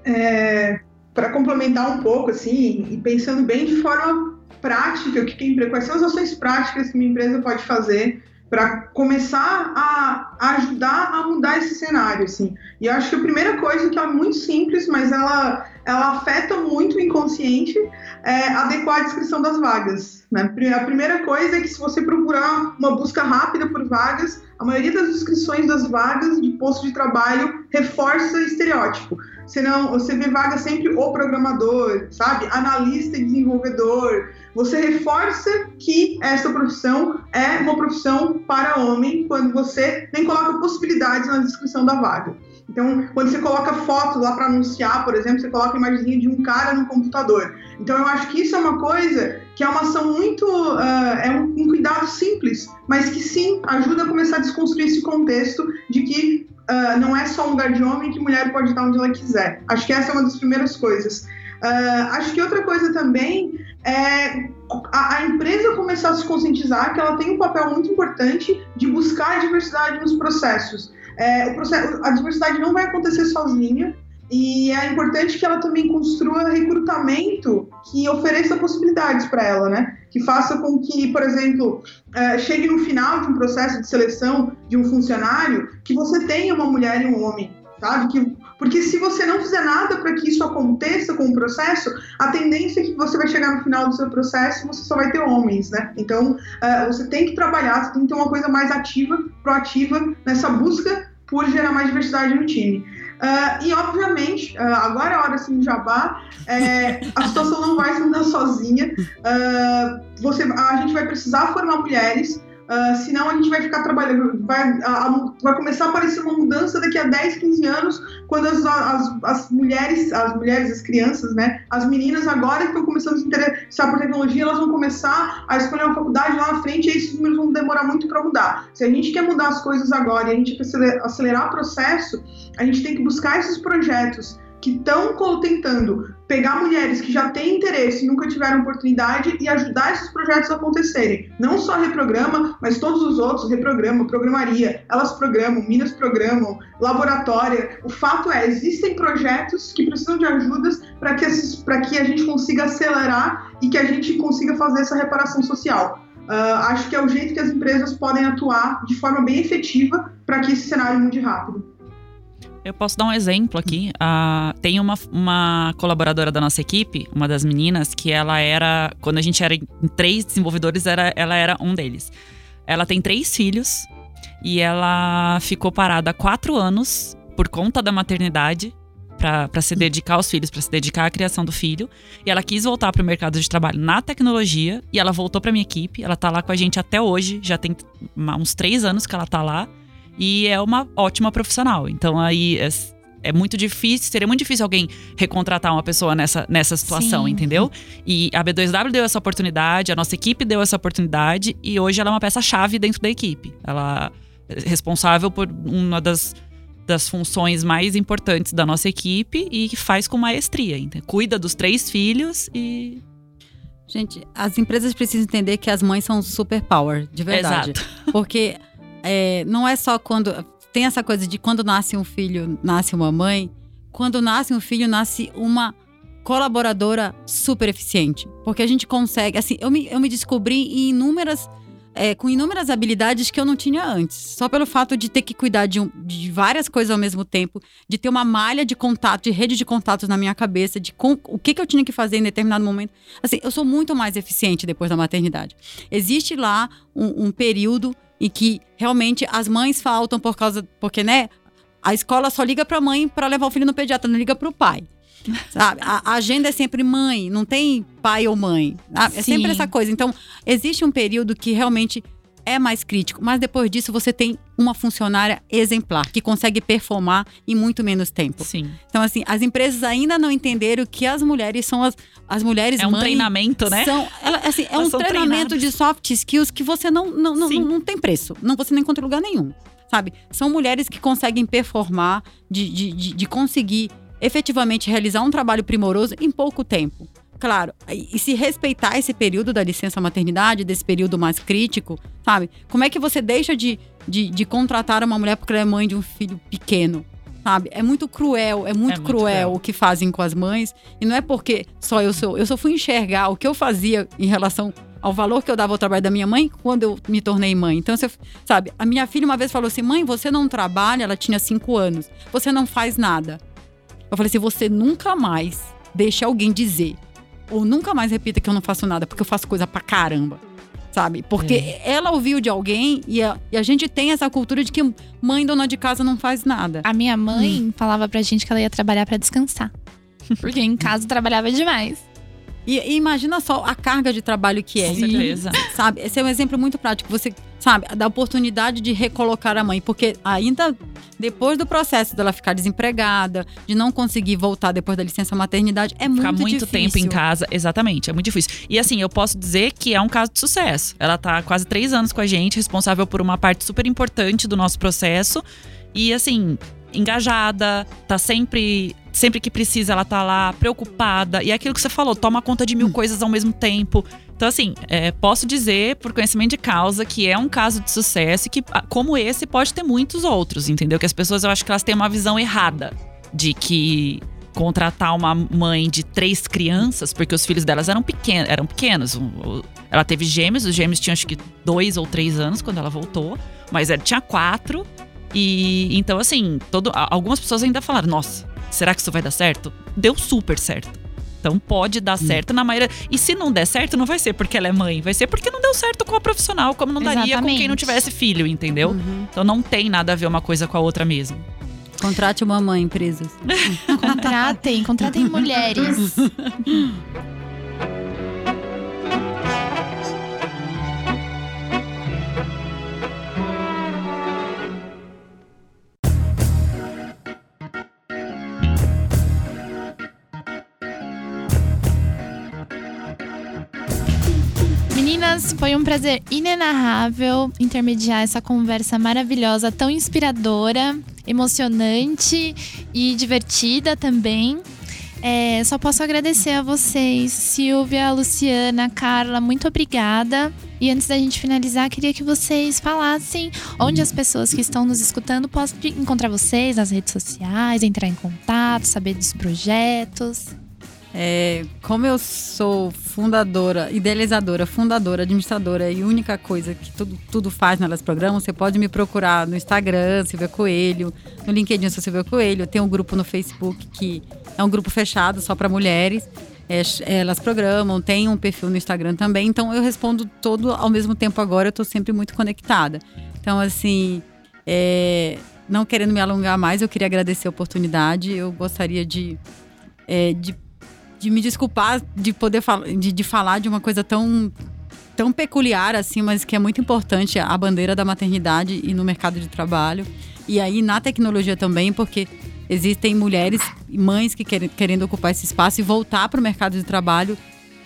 É, para complementar um pouco, assim, e pensando bem de forma prática, o que, que quais são as ações práticas que uma empresa pode fazer para começar a, ajudar a mudar esse cenário, assim. E eu acho que a primeira coisa que é muito simples, mas ela, ela afeta muito o inconsciente, é adequar a descrição das vagas. Né? A primeira coisa é que se você procurar uma busca rápida por vagas, a maioria das descrições das vagas de posto de trabalho reforça estereótipo. Senão, você vê vaga sempre o programador, sabe? Analista e desenvolvedor. Você reforça que essa profissão é uma profissão para homem quando você nem coloca possibilidades na descrição da vaga. Então, quando você coloca foto lá para anunciar, por exemplo, você coloca a imagem de um cara no computador. Então, eu acho que isso é uma coisa que é uma ação muito. Uh, é um, um, cuidado simples, mas que sim ajuda a começar a desconstruir esse contexto de que uh, não é só um lugar de homem que mulher pode estar onde ela quiser. Acho que essa é uma das primeiras coisas. Uh, acho que outra coisa também é a, a, empresa começar a se conscientizar que ela tem um papel muito importante de buscar a diversidade nos processos. É, processo, a diversidade não vai acontecer sozinha e é importante que ela também construa recrutamento que ofereça possibilidades para ela, né? Que faça com que, por exemplo, é, chegue no final de um processo de seleção de um funcionário que você tenha uma mulher e um homem, sabe? Que Porque se você não fizer nada para que isso aconteça com o processo, a tendência é que você vai chegar no final do seu processo e você só vai ter homens, né? Então, uh, você tem que trabalhar, você tem que ter uma coisa mais ativa, proativa nessa busca por gerar mais diversidade no time. Uh, e, obviamente, uh, agora é a hora assim, do jabá, é, a situação não vai se mudar sozinha. Uh, você, a gente vai precisar formar mulheres Uh, senão a gente vai ficar trabalhando, vai, a, a, vai começar a aparecer uma mudança daqui a 10, 15 anos, quando as, as, as, mulheres, as mulheres, as crianças, né, as meninas agora que estão começando a se interessar por tecnologia, elas vão começar a escolher uma faculdade lá na frente e esses números vão demorar muito para mudar. Se a gente quer mudar as coisas agora e a gente quer acelerar, o processo, a gente tem que buscar esses projetos que estão tentando pegar mulheres que já têm interesse e nunca tiveram oportunidade e ajudar esses projetos a acontecerem. Não só Reprograma, mas todos os outros, Reprograma, Programaria, Elas Programam, Minas Programam, Laboratória. O fato é, existem projetos que precisam de ajudas para que, que a gente consiga acelerar e que a gente consiga fazer essa reparação social. Uh, acho que é o jeito que as empresas podem atuar de forma bem efetiva para que esse cenário mude rápido. Eu posso dar um exemplo aqui. Uh, tem uma, uma colaboradora da nossa equipe, uma das meninas, que ela era. Quando a gente era em três desenvolvedores, era, ela era um deles. Ela tem três filhos e ela ficou parada há quatro anos por conta da maternidade para se dedicar aos filhos, para se dedicar à criação do filho. E ela quis voltar para o mercado de trabalho na tecnologia e ela voltou para minha equipe. Ela está lá com a gente até hoje, já tem uns três anos que ela está lá e é uma ótima profissional. Então aí é, é, muito difícil, seria muito difícil alguém recontratar uma pessoa nessa, nessa situação, Sim. entendeu? E a B2W deu essa oportunidade, a nossa equipe deu essa oportunidade e hoje ela é uma peça-chave dentro da equipe. Ela é responsável por uma das das funções mais importantes da nossa equipe e faz com maestria. Então, cuida dos três filhos e Gente, as empresas precisam entender que as mães são superpower, de verdade. Exato. (laughs) Porque é, não é só quando. Tem essa coisa de quando nasce um filho, nasce uma mãe. Quando nasce um filho, nasce uma colaboradora super eficiente. Porque a gente consegue. Assim, eu me, eu me descobri em inúmeras. É, com inúmeras habilidades que eu não tinha antes. Só pelo fato de ter que cuidar de, um, de, várias coisas ao mesmo tempo, de ter uma malha de contato, de rede de contatos na minha cabeça, de com, o que, que eu tinha que fazer em determinado momento. Assim, eu sou muito mais eficiente depois da maternidade. Existe lá um, um período e que realmente as mães faltam por causa. Porque, né? A escola só liga para a mãe para levar o filho no pediatra, não liga para o pai. (laughs) Sabe? A, a, agenda é sempre mãe, não tem pai ou mãe. Sabe? É sempre essa coisa. Então, existe um período que realmente é mais crítico, mas depois disso você tem uma funcionária exemplar que consegue performar em muito menos tempo. Sim. Então assim, as empresas ainda não entenderam que as mulheres são as, as mulheres É um treinamento, né? São, ela, assim, é um treinamento treinadas. de soft skills que você não não, não, não, não tem preço, não você não encontra lugar nenhum. Sabe? São mulheres que conseguem performar, de, de, de, de conseguir efetivamente realizar um trabalho primoroso em pouco tempo. Claro, e se respeitar esse período da licença maternidade, desse período mais crítico, sabe? Como é que você deixa de, de, de contratar uma mulher porque ela é mãe de um filho pequeno? Sabe? É muito cruel, é muito, é muito cruel, cruel, o que fazem com as mães. E não é porque só eu sou. Eu só fui enxergar o que eu fazia em relação ao valor que eu dava ao trabalho da minha mãe quando eu me tornei mãe. Então, você, sabe, a minha filha uma vez falou assim: mãe, você não trabalha, ela tinha cinco anos, você não faz nada. Eu falei assim: você nunca mais deixa alguém dizer ou nunca mais repita que eu não faço nada, porque eu faço coisa pra caramba. Sabe? Porque é. ela ouviu de alguém e a, e a, gente tem essa cultura de que mãe dona de casa não faz nada. A minha mãe hum. falava pra gente que ela ia trabalhar para descansar. (laughs) Porque em casa trabalhava demais. E, e, imagina só a carga de trabalho que é. Com certeza. sabe? Esse é um exemplo muito prático. Você, sabe, da oportunidade de recolocar a mãe. Porque ainda depois do processo dela ficar desempregada, de não conseguir voltar depois da licença maternidade, é muito Ficar muito difícil. tempo em casa, exatamente, é muito difícil. E assim, eu posso dizer que é um caso de sucesso. Ela tá quase três anos com a gente, responsável por uma parte super importante do nosso processo. E assim, engajada, tá sempre sempre que precisa ela tá lá preocupada e é aquilo que você falou, toma conta de mil hum. coisas ao mesmo tempo. Então, assim, é, posso dizer, por conhecimento de causa, que é um caso de sucesso e que, ah, como esse, pode ter muitos outros, entendeu? Que as pessoas, eu acho que elas têm uma visão errada de que contratar uma mãe de três crianças, porque os filhos delas eram, pequenos, eram pequenos. Ela teve gêmeos, os gêmeos tinham acho que dois ou três anos quando ela voltou, mas ela tinha quatro. E então, assim, todo, algumas pessoas ainda falaram: nossa, será que isso vai dar certo? Deu super certo. Então pode dar certo na maioria. E se não der certo, não vai ser porque ela é mãe, vai ser porque não deu certo com a profissional, como não daria com quem não tivesse filho, entendeu? Então não tem nada a ver uma coisa com a outra mesmo. Contrate uma mãe, empresas. (laughs) Contratem, contratem mulheres. (laughs) Meninas, foi um prazer inenarrável intermediar essa conversa maravilhosa, tão inspiradora, emocionante e divertida também. É, só posso agradecer a vocês, Silvia, Luciana, Carla, muito obrigada. E antes da gente finalizar, queria que vocês falassem onde as pessoas que estão nos escutando possam encontrar vocês nas redes sociais, entrar em contato, saber dos projetos. É, como eu sou fundadora, idealizadora, fundadora, administradora e única coisa que tudo, tudo faz nelas programas, você pode me procurar no Instagram, Silvia Coelho, no LinkedIn, sou Silvia Coelho. Tem um grupo no Facebook que é um grupo fechado só para mulheres. É, elas programam, tem um perfil no Instagram também, então eu respondo todo ao mesmo tempo agora, eu estou sempre muito conectada. Então, assim, é, não querendo me alongar mais, eu queria agradecer a oportunidade. Eu gostaria de, é, de de me desculpar de poder falar de, de falar de uma coisa tão tão peculiar assim, mas que é muito importante a bandeira da maternidade e no mercado de trabalho. E aí na tecnologia também, porque existem mulheres e mães que querem querendo ocupar esse espaço e voltar para o mercado de trabalho,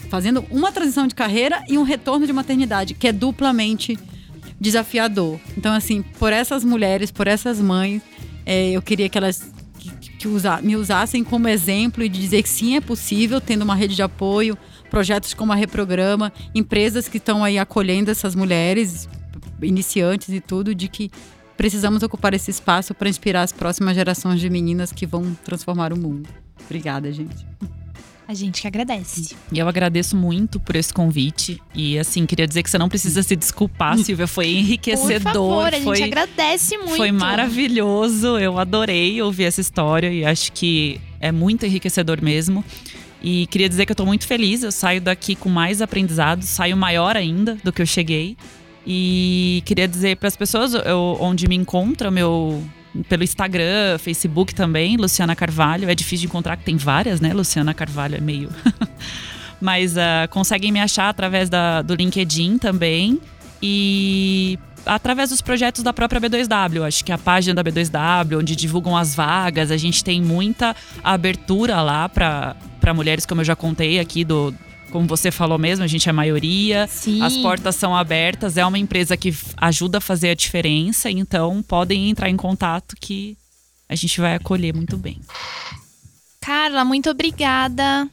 fazendo uma transição de carreira e um retorno de maternidade, que é duplamente desafiador. Então, assim, por essas mulheres, por essas mães, é, eu queria que elas que, usa, me usassem como exemplo e de dizer que sim, é possível, tendo uma rede de apoio, projetos como a Reprograma, empresas que estão aí acolhendo essas mulheres, iniciantes e tudo, de que precisamos ocupar esse espaço para inspirar as próximas gerações de meninas que vão transformar o mundo. Obrigada, gente. A gente que agradece. E eu agradeço muito por esse convite. E assim, queria dizer que você não precisa se desculpar, Silvia. Foi enriquecedor. Por favor, a foi, gente agradece muito. Foi maravilhoso. Eu adorei ouvir essa história e acho que é muito enriquecedor mesmo. E queria dizer que eu tô muito feliz. Eu saio daqui com mais aprendizado, saio maior ainda do que eu cheguei. E queria dizer para as pessoas eu, onde me encontram, meu pelo Instagram, Facebook também, Luciana Carvalho. É difícil de encontrar, que tem várias, né? Luciana Carvalho é meio. (laughs) Mas uh, conseguem me achar através da, do LinkedIn também. E através dos projetos da própria B2W. Acho que a página da B2W, onde divulgam as vagas, a gente tem muita abertura lá para mulheres, como eu já contei aqui do. Como você falou mesmo, a gente é a maioria. Sim. As portas são abertas. É uma empresa que ajuda a fazer a diferença. Então, podem entrar em contato que a gente vai acolher muito bem. Carla, muito obrigada.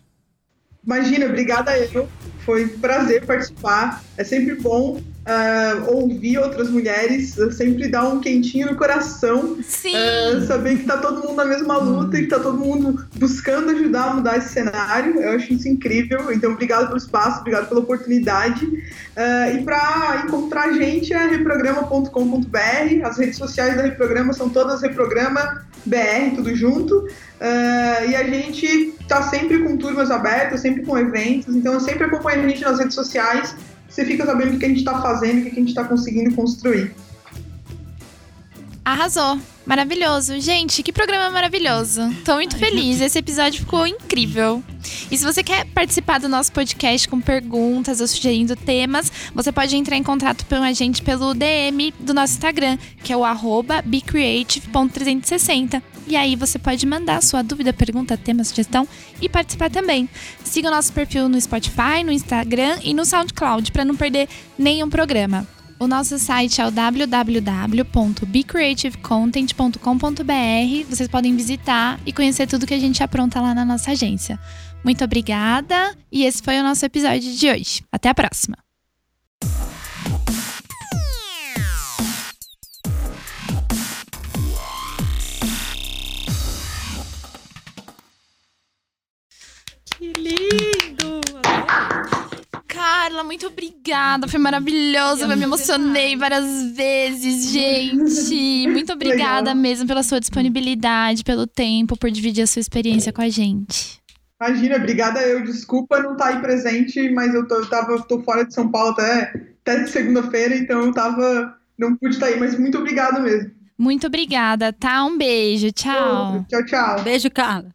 Imagina, obrigada eu. Foi um prazer participar. É sempre bom uh, ouvir outras mulheres, sempre dá um quentinho no coração. Sim. Uh, saber que tá todo mundo na mesma luta e que tá todo mundo buscando ajudar a mudar esse cenário. Eu acho isso incrível. Então, obrigado pelo espaço, obrigado pela oportunidade. Uh, e para encontrar a gente é reprograma.com.br. As redes sociais da Reprograma são todas Reprograma BR, tudo junto. Uh, e a gente tá sempre com turmas abertas, sempre com eventos. Então, sempre acompanha a gente nas redes sociais. Você fica sabendo o que a gente está fazendo, o que a gente está conseguindo construir. Arrasou. Maravilhoso. Gente, que programa maravilhoso. Tô muito feliz. Esse episódio ficou incrível. E se você quer participar do nosso podcast com perguntas ou sugerindo temas, você pode entrar em contato com a gente pelo DM do nosso Instagram, que é o arroba becreative.360. E aí você pode mandar sua dúvida, pergunta, tema, sugestão e participar também. Siga o nosso perfil no Spotify, no Instagram e no SoundCloud para não perder nenhum programa. O nosso site é o www.becreativecontent.com.br. Vocês podem visitar e conhecer tudo que a gente apronta lá na nossa agência. Muito obrigada e esse foi o nosso episódio de hoje. Até a próxima. Carla, muito obrigada. Foi maravilhoso. Eu me emocionei várias vezes, gente. (laughs) Muito obrigada Legal. mesmo pela sua disponibilidade, pelo tempo, por dividir a sua experiência com a gente. Imagina, obrigada eu. Desculpa não estar aí presente, mas eu tô, eu tava, tô fora de São Paulo até, até de segunda-feira, então eu tava. Não pude estar aí, mas muito obrigado mesmo. Muito obrigada, tá? Um beijo. Tchau. Tchau, tchau. Beijo, Carla.